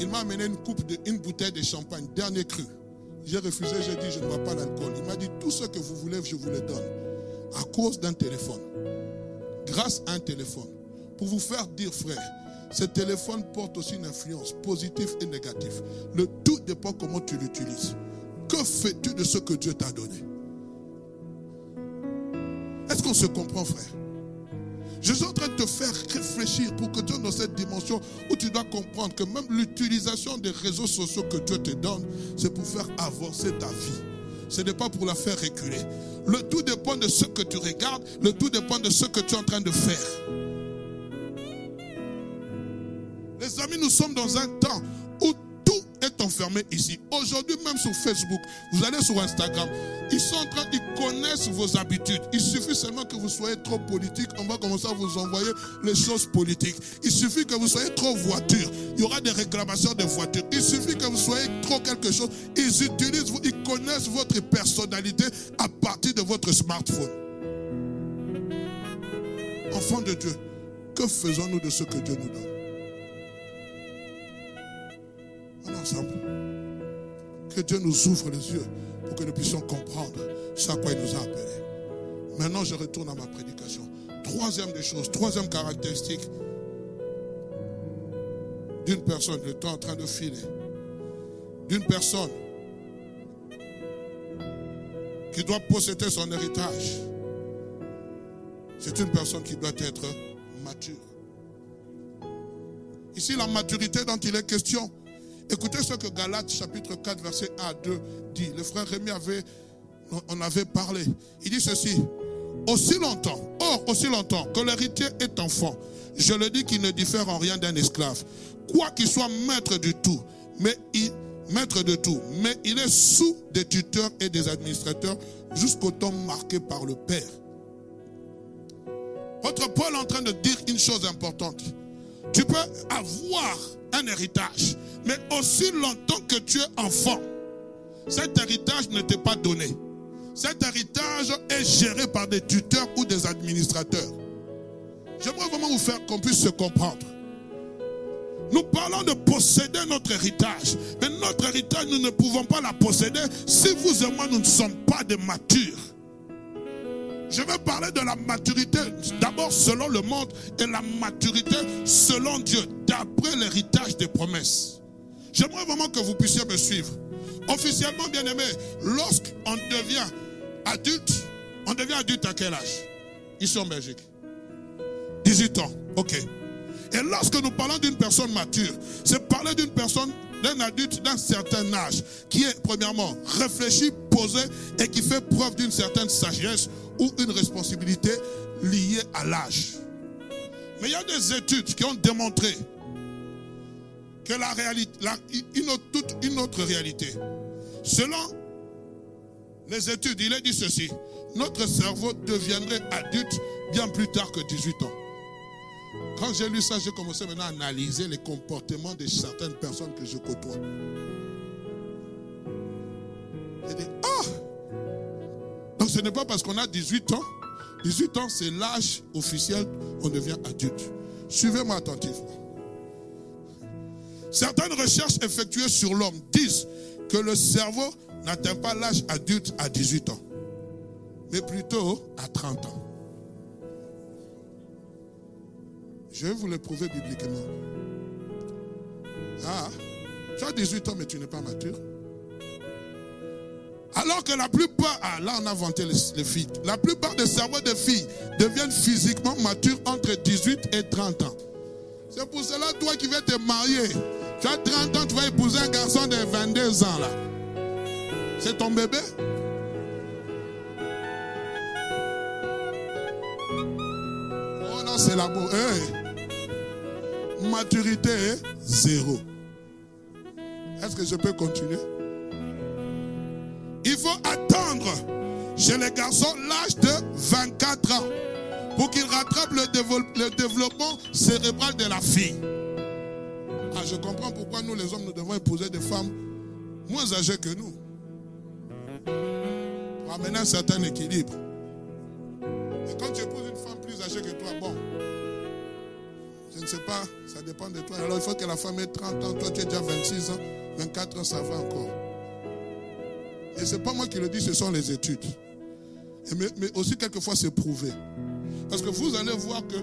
Il m'a amené une coupe de, une bouteille de champagne, dernier cru. J'ai refusé, j'ai dit, je ne bois pas l'alcool. Il m'a dit, tout ce que vous voulez, je vous le donne. À cause d'un téléphone. Grâce à un téléphone. Pour vous faire dire, frère, ce téléphone porte aussi une influence positive et négative. Le tout dépend comment tu l'utilises. Que fais-tu de ce que Dieu t'a donné? Est-ce qu'on se comprend, frère? Je suis en train de te faire réfléchir pour que tu aies dans cette dimension où tu dois comprendre que même l'utilisation des réseaux sociaux que Dieu te donne, c'est pour faire avancer ta vie. Ce n'est pas pour la faire reculer. Le tout dépend de ce que tu regardes, le tout dépend de ce que tu es en train de faire. Les amis, nous sommes dans un temps où est enfermé ici. Aujourd'hui, même sur Facebook, vous allez sur Instagram, ils sont en train, ils connaissent vos habitudes. Il suffit seulement que vous soyez trop politique, on va commencer à vous envoyer les choses politiques. Il suffit que vous soyez trop voiture, il y aura des réclamations de voitures. Il suffit que vous soyez trop quelque chose, ils utilisent, ils connaissent votre personnalité à partir de votre smartphone. Enfant de Dieu, que faisons-nous de ce que Dieu nous donne? Que Dieu nous ouvre les yeux pour que nous puissions comprendre ce à quoi il nous a appelés. Maintenant, je retourne à ma prédication. Troisième des choses, troisième caractéristique d'une personne, le temps en train de filer, d'une personne qui doit posséder son héritage. C'est une personne qui doit être mature. Ici, la maturité dont il est question, Écoutez ce que Galates chapitre 4 verset 1 à 2 dit. Le frère Rémi avait, on avait parlé. Il dit ceci. Aussi longtemps, or aussi longtemps que l'héritier est enfant, je le dis qu'il ne diffère en rien d'un esclave. Quoi qu'il soit maître du tout, mais il, maître de tout, mais il est sous des tuteurs et des administrateurs jusqu'au temps marqué par le Père. Votre Paul est en train de dire une chose importante. Tu peux avoir un héritage, mais aussi longtemps que tu es enfant, cet héritage ne t'est pas donné. Cet héritage est géré par des tuteurs ou des administrateurs. J'aimerais vraiment vous faire qu'on puisse se comprendre. Nous parlons de posséder notre héritage. Mais notre héritage, nous ne pouvons pas la posséder si vous et moi, nous ne sommes pas des matures. Je vais parler de la maturité, d'abord selon le monde, et la maturité selon Dieu, d'après l'héritage des promesses. J'aimerais vraiment que vous puissiez me suivre. Officiellement, bien aimé, lorsqu'on devient adulte, on devient adulte à quel âge? Ici en Belgique. 18 ans, ok. Et lorsque nous parlons d'une personne mature, c'est parler d'une personne, d'un adulte d'un certain âge, qui est premièrement réfléchi, posé et qui fait preuve d'une certaine sagesse ou une responsabilité liée à l'âge. Mais il y a des études qui ont démontré que la réalité, une toute une autre réalité. Selon les études, il est dit ceci. Notre cerveau deviendrait adulte bien plus tard que 18 ans. Quand j'ai lu ça, j'ai commencé maintenant à analyser les comportements de certaines personnes que je côtoie. J'ai dit, ah Donc ce n'est pas parce qu'on a 18 ans. 18 ans, c'est l'âge officiel, on devient adulte. Suivez-moi attentivement. Certaines recherches effectuées sur l'homme disent que le cerveau n'atteint pas l'âge adulte à 18 ans, mais plutôt à 30 ans. Je vais vous le prouver bibliquement. Ah, tu as 18 ans, mais tu n'es pas mature. Alors que la plupart, ah là on a vanté les, filles, la plupart des cerveaux des filles deviennent physiquement matures entre 18 et 30 ans. C'est pour cela, toi qui veux te marier, tu as 30 ans, tu vas épouser un garçon de 22 ans là. C'est ton bébé? Oh non, c'est l'amour. Hey maturité zéro. Est-ce que je peux continuer? Il faut attendre chez les garçons l'âge de 24 ans pour qu'il rattrape le, le développement cérébral de la fille. Je comprends pourquoi nous, les hommes, nous devons épouser des femmes moins âgées que nous. Pour amener un certain équilibre. Et quand tu épouses une femme plus âgée que toi, bon, je ne sais pas, ça dépend de toi. Alors il faut que la femme ait 30 ans, toi tu as déjà 26 ans, 24 ans, ça va encore. Et ce n'est pas moi qui le dis, ce sont les études. mais, mais aussi quelquefois c'est prouvé. Parce que vous allez voir que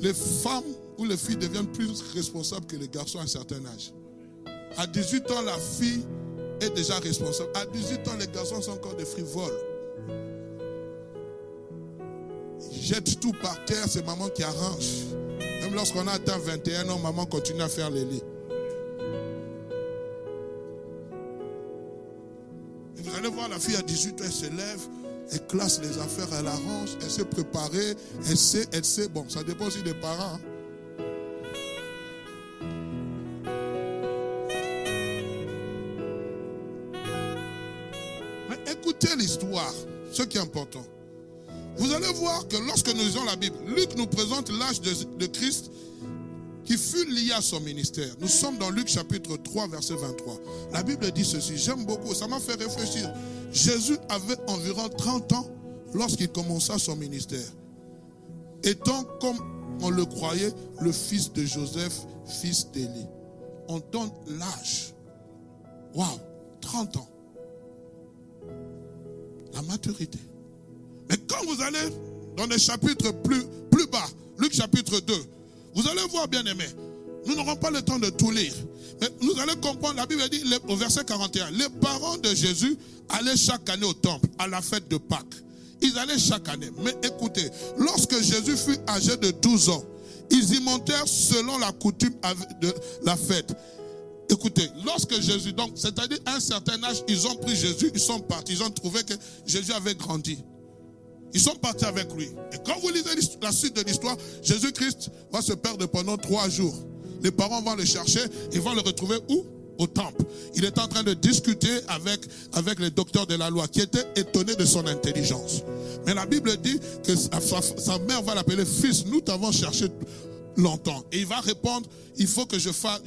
les femmes ou les filles deviennent plus responsables que les garçons à un certain âge. À 18 ans, la fille est déjà responsable. À 18 ans, les garçons sont encore des frivoles. Ils jettent tout par terre, c'est maman qui arrange. Même lorsqu'on a atteint 21 ans, maman continue à faire les lits. Vous allez voir la fille à 18 ans, elle se lève, elle classe les affaires, elle arrange, elle s'est préparée, elle sait, elle sait. Bon, ça dépend aussi des parents. Hein. L'histoire, ce qui est important. Vous allez voir que lorsque nous lisons la Bible, Luc nous présente l'âge de, Christ qui fut lié à son ministère. Nous sommes dans Luc chapitre 3, verset 23. La Bible dit ceci, j'aime beaucoup, ça m'a fait réfléchir. Jésus avait environ 30 ans lorsqu'il commença son ministère. Étant, comme on le croyait, le fils de Joseph, fils d'Élie. On donne l'âge. Waouh, 30 ans. La maturité. Mais quand vous allez dans les chapitres plus, plus bas, Luc chapitre 2, vous allez voir, bien aimé, nous n'aurons pas le temps de tout lire. Mais nous allons comprendre, la Bible dit au verset 41, les parents de Jésus allaient chaque année au temple, à la fête de Pâques. Ils allaient chaque année. Mais écoutez, lorsque Jésus fut âgé de 12 ans, ils y montèrent selon la coutume de la fête. Écoutez, lorsque Jésus, donc, c'est-à-dire à un certain âge, ils ont pris Jésus, ils sont partis, ils ont trouvé que Jésus avait grandi. Ils sont partis avec lui. Et quand vous lisez la suite de l'histoire, Jésus-Christ va se perdre pendant trois jours. Les parents vont le chercher et vont le retrouver où? Au temple. Il est en train de discuter avec, les docteurs de la loi qui étaient étonnés de son intelligence. Mais la Bible dit que sa mère va l'appeler fils. Nous t'avons cherché longtemps. Et il va répondre, il faut que je fasse,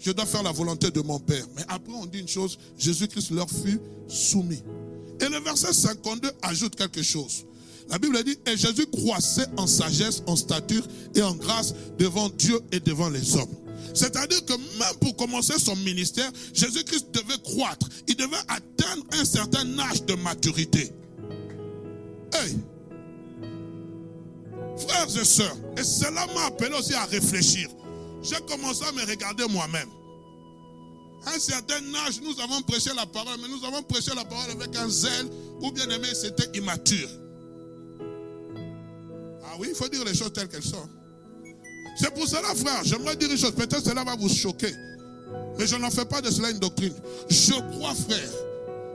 je dois faire la volonté de mon Père. Mais après, on dit une chose, Jésus-Christ leur fut soumis. Et le verset 52 ajoute quelque chose. La Bible dit, et Jésus croissait en sagesse, en stature et en grâce devant Dieu et devant les hommes. C'est-à-dire que même pour commencer son ministère, Jésus-Christ devait croître. Il devait atteindre un certain âge de maturité. Hey! Frères et sœurs, et cela m'a appelé aussi à réfléchir. J'ai commencé à me regarder moi-même. À un certain âge, nous avons prêché la parole, mais nous avons prêché la parole avec un zèle, ou bien aimé, c'était immature. Ah oui, il faut dire les choses telles qu'elles sont. C'est pour cela, frère, j'aimerais dire une chose, peut-être cela va vous choquer, mais je n'en fais pas de cela une doctrine. Je crois, frère,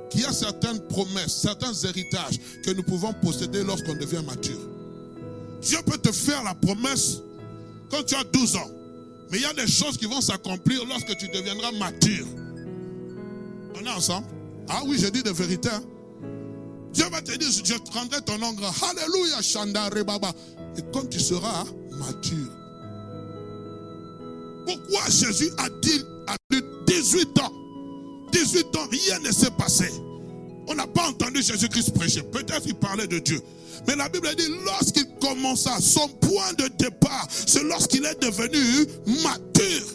qu'il y a certaines promesses, certains héritages que nous pouvons posséder lorsqu'on devient mature. Dieu peut te faire la promesse quand tu as 12 ans. Mais il y a des choses qui vont s'accomplir lorsque tu deviendras mature. On est ensemble? Ah oui, je dis de vérité. Hein. Dieu va te dire, je rendrai ton nom grand. Alléluia, Shanda Rebaba. Et quand tu seras mature. Pourquoi Jésus a dit à 18 ans 18 ans, rien ne s'est passé? On n'a pas entendu Jésus-Christ prêcher. Peut-être qu'il parlait de Dieu. Mais la Bible dit, lorsqu'il commença, son point de départ, c'est lorsqu'il est devenu mature.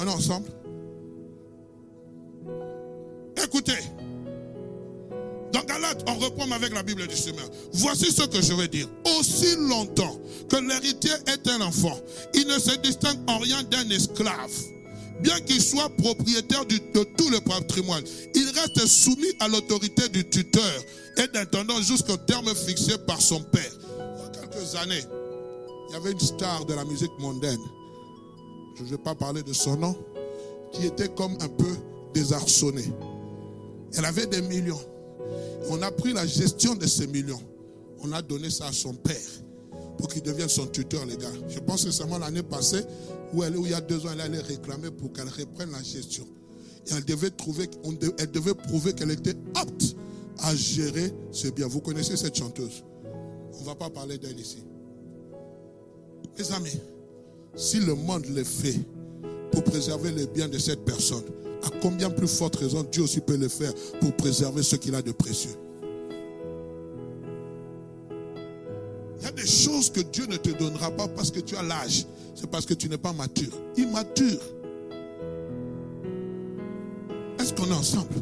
On est ensemble Écoutez. Dans Galate, on reprend avec la Bible du Seigneur. Voici ce que je veux dire. Aussi longtemps que l'héritier est un enfant, il ne se distingue en rien d'un esclave bien qu'il soit propriétaire de tout le patrimoine, il reste soumis à l'autorité du tuteur et d'intendant jusqu'au terme fixé par son père. Il y a quelques années, il y avait une star de la musique mondaine. Je ne vais pas parler de son nom, qui était comme un peu désarçonnée. Elle avait des millions. On a pris la gestion de ces millions. On a donné ça à son père pour qu'il devienne son tuteur, les gars. Je pense seulement l'année passée, où, elle, il y a deux ans, elle allait réclamer pour qu'elle reprenne la gestion. Et elle devait, trouver, elle devait prouver qu'elle était apte à gérer ses biens. Vous connaissez cette chanteuse. On ne va pas parler d'elle ici. Mes amis, si le monde le fait pour préserver les biens de cette personne, à combien plus forte raison Dieu aussi peut le faire pour préserver ce qu'il a de précieux? Il y a des choses que Dieu ne te donnera pas parce que tu as l'âge. C'est parce que tu n'es pas mature. Immature. Est-ce qu'on est ensemble?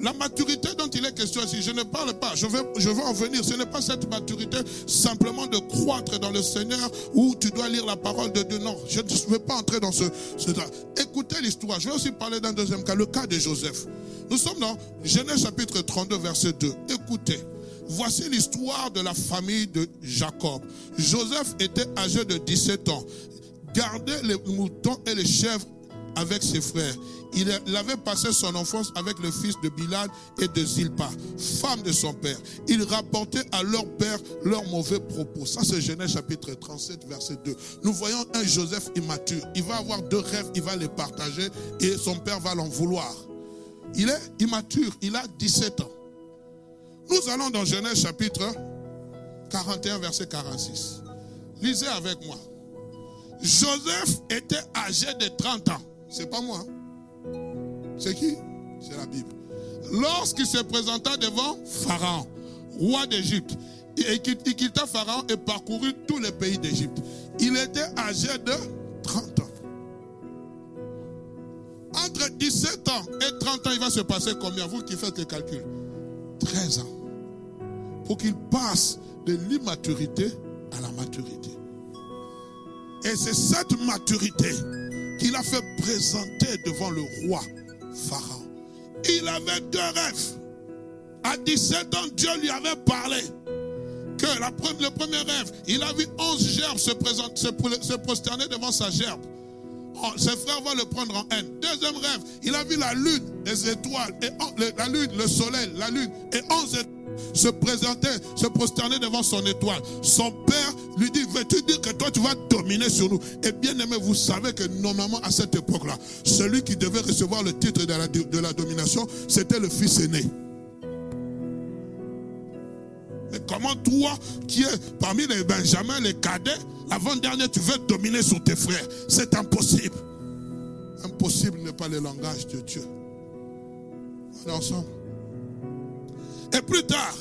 La maturité dont il est question ici, je ne parle pas, je vais, je vais en venir. Ce n'est pas cette maturité simplement de croître dans le Seigneur où tu dois lire la parole de Dieu. Non, je ne veux pas entrer dans ce, ce Écoutez l'histoire. Je vais aussi parler d'un deuxième cas, le cas de Joseph. Nous sommes dans Genèse chapitre 32, verset 2. Écoutez. Voici l'histoire de la famille de Jacob. Joseph était âgé de 17 ans. Gardait les moutons et les chèvres avec ses frères. Il avait passé son enfance avec le fils de Bilal et de Zilpa, femme de son père. Il rapportait à leur père leurs mauvais propos. Ça, c'est Genèse chapitre 37, verset 2. Nous voyons un Joseph immature. Il va avoir deux rêves, il va les partager et son père va l'en vouloir. Il est immature, il a 17 ans. Nous allons dans Genèse chapitre 41, verset 46. Lisez avec moi. Joseph était âgé de 30 ans. C'est pas moi. Hein. C'est qui? C'est la Bible. Lorsqu'il se présenta devant Pharaon, roi d'Égypte, il quitta Pharaon et parcourut tous les pays d'Égypte. Il était âgé de 30 ans. Entre 17 ans et 30 ans, il va se passer combien? Vous qui faites le calcul. 13 ans. Pour qu'il passe de l'immaturité à la maturité. Et c'est cette maturité qu'il a fait présenter devant le roi Pharaon. Il avait deux rêves. À 17 ans, Dieu lui avait parlé que le premier rêve, il a vu 11 gerbes se, se, prosterner devant sa gerbe. Oh, ses frères vont le prendre en haine. Deuxième rêve, il a vu la lune, les étoiles, et la lune, le soleil, la lune, et 11 étoiles se présenter, se prosterner devant son étoile. Son père lui dit, veux-tu dire que toi tu vas dominer sur nous? Et bien aimé, vous savez que normalement à cette époque-là, celui qui devait recevoir le titre de la domination, c'était le fils aîné. Comment toi, qui es parmi les Benjamins, les cadets, l'avant-dernier, tu veux dominer sur tes frères C'est impossible. Impossible n'est pas le langage de Dieu. On est ensemble. Et plus tard,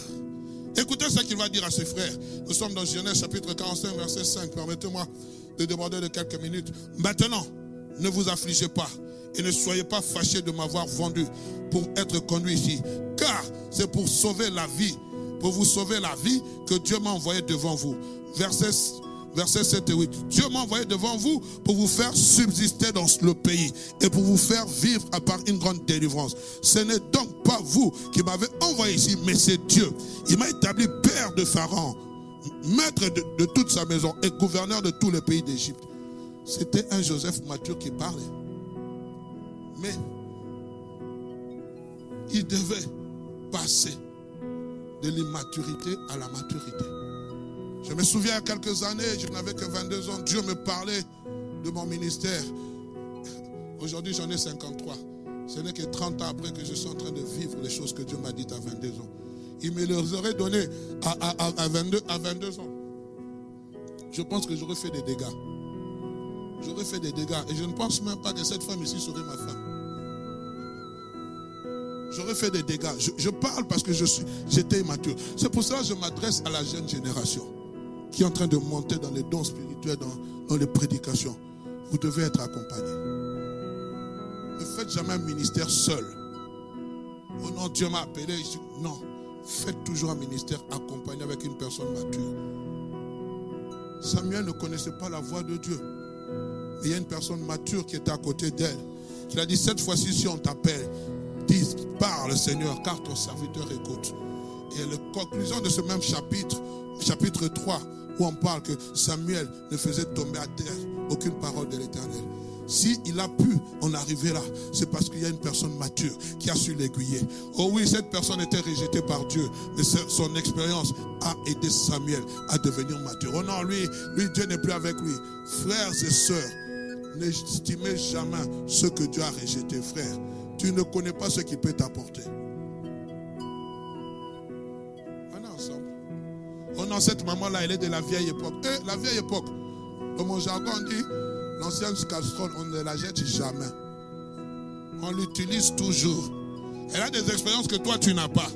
écoutez ce qu'il va dire à ses frères. Nous sommes dans Genèse chapitre 45, verset 5. Permettez-moi de demander de quelques minutes. Maintenant, ne vous affligez pas et ne soyez pas fâchés de m'avoir vendu pour être conduit ici. Car c'est pour sauver la vie, pour vous sauver la vie que Dieu m'a envoyé devant vous. Verset Verset 7 et 8. Dieu m'a envoyé devant vous pour vous faire subsister dans le pays et pour vous faire vivre à part une grande délivrance. Ce n'est donc pas vous qui m'avez envoyé ici, mais c'est Dieu. Il m'a établi père de Pharaon, maître de, toute sa maison et gouverneur de tous les pays d'Égypte. C'était un Joseph mature qui parlait. Mais il devait passer de l'immaturité à la maturité. Je me souviens, il y a quelques années, je n'avais que 22 ans, Dieu me parlait de mon ministère. Aujourd'hui, j'en ai 53. Ce n'est que 30 ans après que je suis en train de vivre les choses que Dieu m'a dites à 22 ans. Il me les aurait données à, 22, à 22 ans. Je pense que j'aurais fait des dégâts. J'aurais fait des dégâts. Et je ne pense même pas que cette femme ici serait ma femme. J'aurais fait des dégâts. Je, parle parce que je suis, j'étais immature. C'est pour cela que je m'adresse à la jeune génération qui est en train de monter dans les dons spirituels, dans, les prédications, vous devez être accompagné. Ne faites jamais un ministère seul. Oh non, Dieu m'a appelé. Non, faites toujours un ministère accompagné avec une personne mature. Samuel ne connaissait pas la voix de Dieu. Il y a une personne mature qui était à côté d'elle. Il a dit, cette fois-ci, si on t'appelle, dis, parle Seigneur, car ton serviteur écoute. Et la conclusion de ce même chapitre, chapitre 3, où on parle que Samuel ne faisait tomber à terre aucune parole de l'Éternel. Si il a pu en arriver là, c'est parce qu'il y a une personne mature qui a su l'aiguiller. Oh oui, cette personne était rejetée par Dieu, mais son expérience a aidé Samuel à devenir mature. Oh non, lui, lui Dieu n'est plus avec lui. Frères et sœurs, n'estimez jamais ce que Dieu a rejeté, frère. Tu ne connais pas ce qui peut t'apporter. On est ensemble. Oh non, cette maman-là, elle est de la vieille époque. Eh, la vieille époque. Dans mon jargon, on dit l'ancienne casserole, on ne la jette jamais. On l'utilise toujours. Elle a des expériences que toi, tu n'as pas.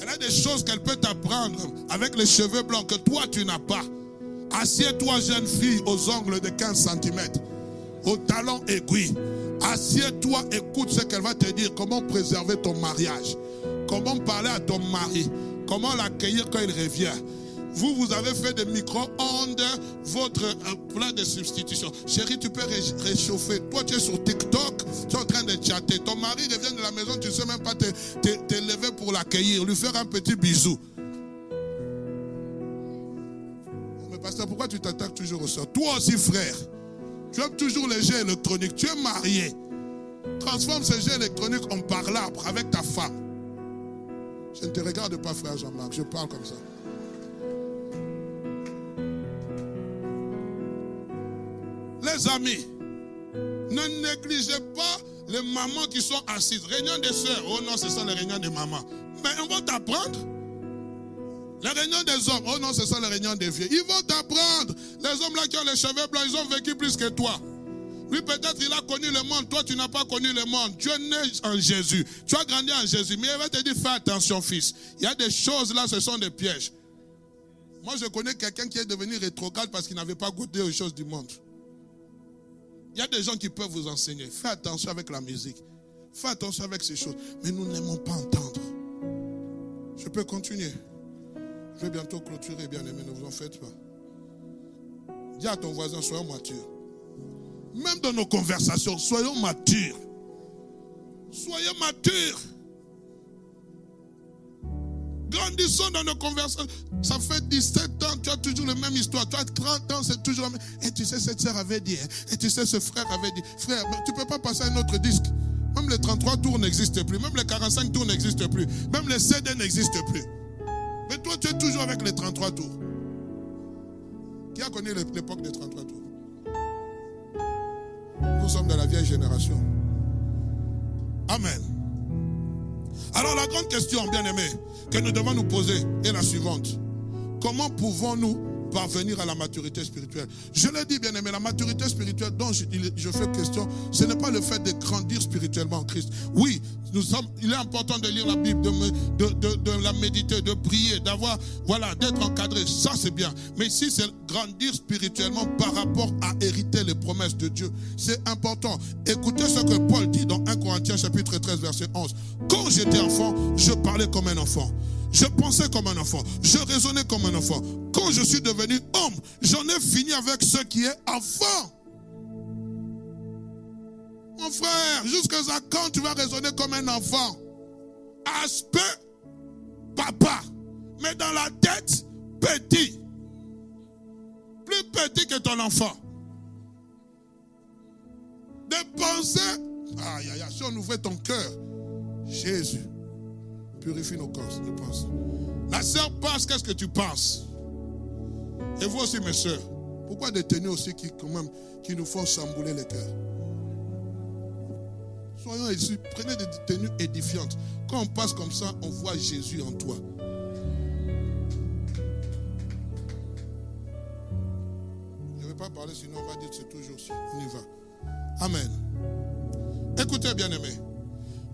Elle a des choses qu'elle peut t'apprendre avec les cheveux blancs que toi, tu n'as pas. Assieds-toi, jeune fille, aux ongles de 15 cm, aux talons aiguilles. Assieds-toi, écoute ce qu'elle va te dire. Comment préserver ton mariage? Comment parler à ton mari? Comment l'accueillir quand il revient? Vous, vous avez fait des micro-ondes, votre euh, plat de substitution. Chérie, tu peux réchauffer. Toi, tu es sur TikTok, tu es en train de chatter. Ton mari revient de la maison, tu ne sais même pas te, te lever pour l'accueillir, lui faire un petit bisou. Mais pasteur, pourquoi tu t'attaques toujours au sort? Toi aussi, frère. Tu aimes toujours les jeux électroniques. Tu es marié. Transforme ces jeux électroniques en parlable avec ta femme. Je ne te regarde pas, frère Jean-Marc. Je parle comme ça. Les amis, ne négligez pas les mamans qui sont assises. Réunion des soeurs. Oh non, ce sont les réunions des mamans. Mais on va t'apprendre. Les réunions des hommes. Oh non, ce sont les réunions des vieux. Ils vont t'apprendre. Les hommes là qui ont les cheveux blancs, ils ont vécu plus que toi. Lui, peut-être, il a connu le monde. Toi, tu n'as pas connu le monde. Tu es né en Jésus. Tu as grandi en Jésus. Mais il va te dire, fais attention, fils. Il y a des choses là, ce sont des pièges. Moi, je connais quelqu'un qui est devenu rétrograde parce qu'il n'avait pas goûté aux choses du monde. Il y a des gens qui peuvent vous enseigner. Fais attention avec la musique. Fais attention avec ces choses. Mais nous n'aimons pas entendre. Je peux continuer. Je vais bientôt clôturer, bien aimé, ne vous en faites pas. Dis à ton voisin, soyons matures. Même dans nos conversations, soyons matures. Soyons matures. Grandissons dans nos conversations. Ça fait 17 ans, tu as toujours la même histoire. Tu as 30 ans, c'est toujours la même. Et tu sais, cette sœur avait dit. Hein. Et tu sais, ce frère avait dit. Frère, tu ne peux pas passer à un autre disque. Même les 33 tours n'existent plus. Même les 45 tours n'existent plus. Même les CD n'existent plus. Mais toi, tu es toujours avec les 33 tours. Qui a connu l'époque des 33 tours? Nous sommes de la vieille génération. Amen. Alors la grande question, bien aimé, que nous devons nous poser est la suivante. Comment pouvons-nous parvenir à la maturité spirituelle. Je l'ai dit, bien aimé, la maturité spirituelle dont je, fais question, ce n'est pas le fait de grandir spirituellement en Christ. Oui, il est important de lire la Bible, de, la méditer, de prier, d'avoir, voilà, d'être encadré. Ça, c'est bien. Mais ici, c'est grandir spirituellement par rapport à hériter les promesses de Dieu. C'est important. Écoutez ce que Paul dit dans 1 Corinthiens chapitre 13, verset 11. Quand j'étais enfant, je parlais comme un enfant. Je pensais comme un enfant. Je raisonnais comme un enfant. Quand je suis devenu homme, j'en ai fini avec ce qui est enfant. Mon frère, jusqu'à quand tu vas raisonner comme un enfant? Aspect, papa. Mais dans la tête, petit. Plus petit que ton enfant. Des pensées. Aïe, aïe, aïe, si on ouvrait ton cœur, Jésus, purifie nos corps, je pense. La sœur passe, qu'est-ce que tu penses? Et vous aussi, mes soeurs, pourquoi des tenues aussi qui, quand même, qui nous font chambouler le cœur Soyons ici, prenez des tenues édifiantes. Quand on passe comme ça, on voit Jésus en toi. Je ne vais pas parler, sinon on va dire que c'est toujours ça. On y va. Amen. Écoutez, bien aimés.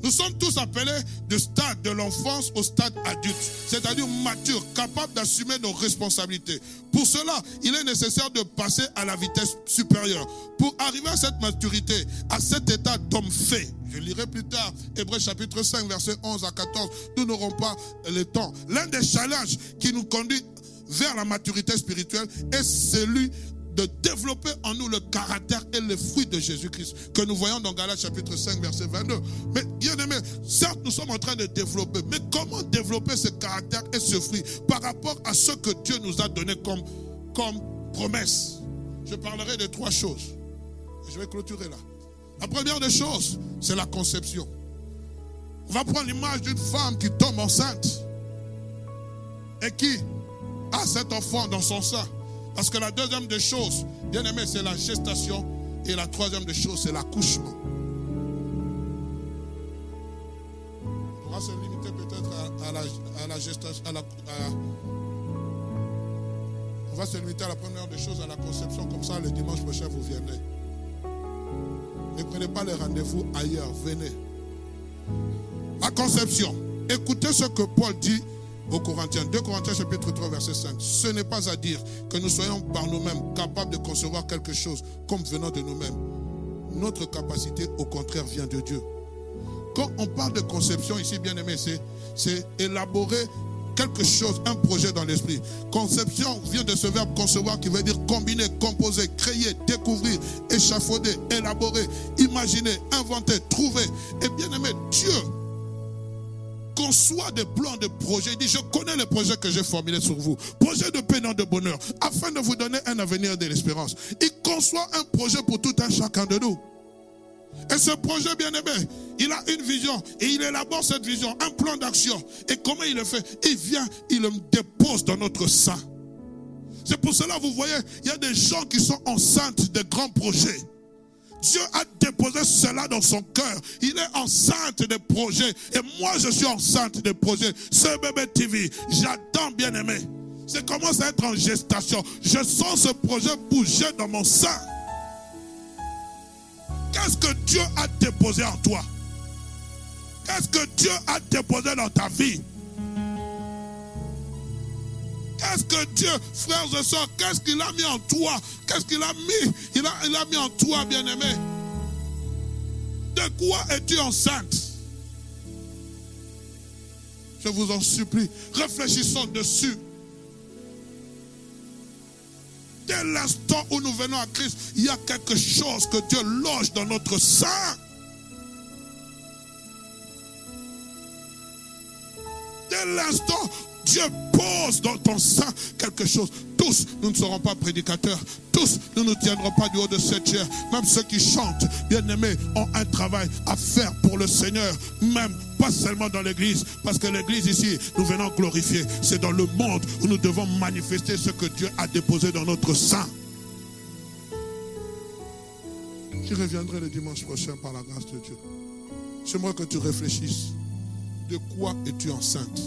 Nous sommes tous appelés du stade de l'enfance au stade adulte, c'est-à-dire mature, capable d'assumer nos responsabilités. Pour cela, il est nécessaire de passer à la vitesse supérieure. Pour arriver à cette maturité, à cet état d'homme fait, je lirai plus tard Hébreu chapitre 5, verset 11 à 14, nous n'aurons pas le temps. L'un des challenges qui nous conduit vers la maturité spirituelle est celui de développer en nous le caractère et le fruit de Jésus-Christ que nous voyons dans Galates chapitre 5 verset 22. Mais bien aimé, certes nous sommes en train de développer, mais comment développer ce caractère et ce fruit par rapport à ce que Dieu nous a donné comme, comme promesse? Je parlerai de trois choses. je vais clôturer là. La première des choses, c'est la conception. On va prendre l'image d'une femme qui tombe enceinte et qui a cet enfant dans son sein. Parce que la deuxième des choses, bien aimé, c'est la gestation. Et la troisième des choses, c'est l'accouchement. On va se limiter peut-être à, la, gestation, va se limiter à la première des choses, à la conception. Comme ça, le dimanche prochain, vous viendrez. Ne prenez pas les rendez-vous ailleurs. Venez. La conception. Écoutez ce que Paul dit aux Corinthiens. 2 Corinthiens chapitre 3 verset 5. Ce n'est pas à dire que nous soyons par nous-mêmes capables de concevoir quelque chose comme venant de nous-mêmes. Notre capacité, au contraire, vient de Dieu. Quand on parle de conception ici, bien aimé, c'est élaborer quelque chose, un projet dans l'esprit. Conception vient de ce verbe concevoir qui veut dire combiner, composer, créer, découvrir, échafauder, élaborer, imaginer, inventer, trouver. Et bien aimé, Dieu conçoit des plans, de projets. Il dit, je connais les projets que j'ai formulés sur vous. Projets de paix, non de bonheur, afin de vous donner un avenir de l'espérance. Il conçoit un projet pour tout un chacun de nous. Et ce projet bien-aimé, il a une vision et il élabore cette vision, un plan d'action. Et comment il le fait? Il vient, il le dépose dans notre sein. C'est pour cela, vous voyez, il y a des gens qui sont enceintes de grands projets. Dieu a déposé cela dans son cœur. Il est enceinte des projets. Et moi, je suis enceinte des projets. Ce bébé TV, j'attends bien aimé. C'est commence à être en gestation. Je sens ce projet bouger dans mon sein. Qu'est-ce que Dieu a déposé en toi? Qu'est-ce que Dieu a déposé dans ta vie? Qu'est-ce que Dieu, frères et sœurs, qu'est-ce qu'il a mis en toi? Qu'est-ce qu'il a mis? Il a, il a mis en toi, bien-aimé. De quoi es-tu enceinte? Je vous en supplie, réfléchissons dessus. Dès l'instant où nous venons à Christ, il y a quelque chose que Dieu loge dans notre sein. Dès l'instant Dieu pose dans ton sein quelque chose. Tous, nous ne serons pas prédicateurs. Tous, nous ne tiendrons pas du haut de cette chair. Même ceux qui chantent, bien-aimés, ont un travail à faire pour le Seigneur. Même pas seulement dans l'église. Parce que l'église ici, nous venons glorifier. C'est dans le monde où nous devons manifester ce que Dieu a déposé dans notre sein. Je reviendrai le dimanche prochain par la grâce de Dieu. J'aimerais que tu réfléchisses. De quoi es-tu enceinte?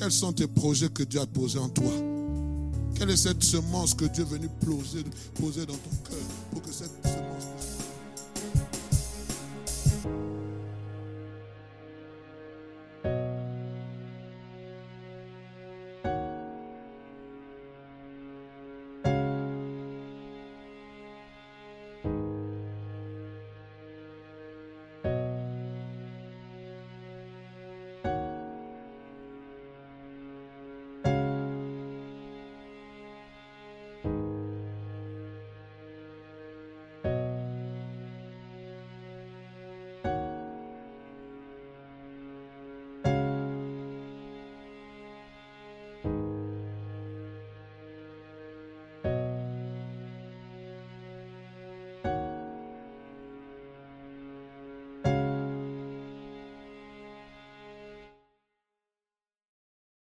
Quels sont tes projets que Dieu a posés en toi? Quelle est cette semence que Dieu est venu poser, poser dans ton cœur pour que cette semence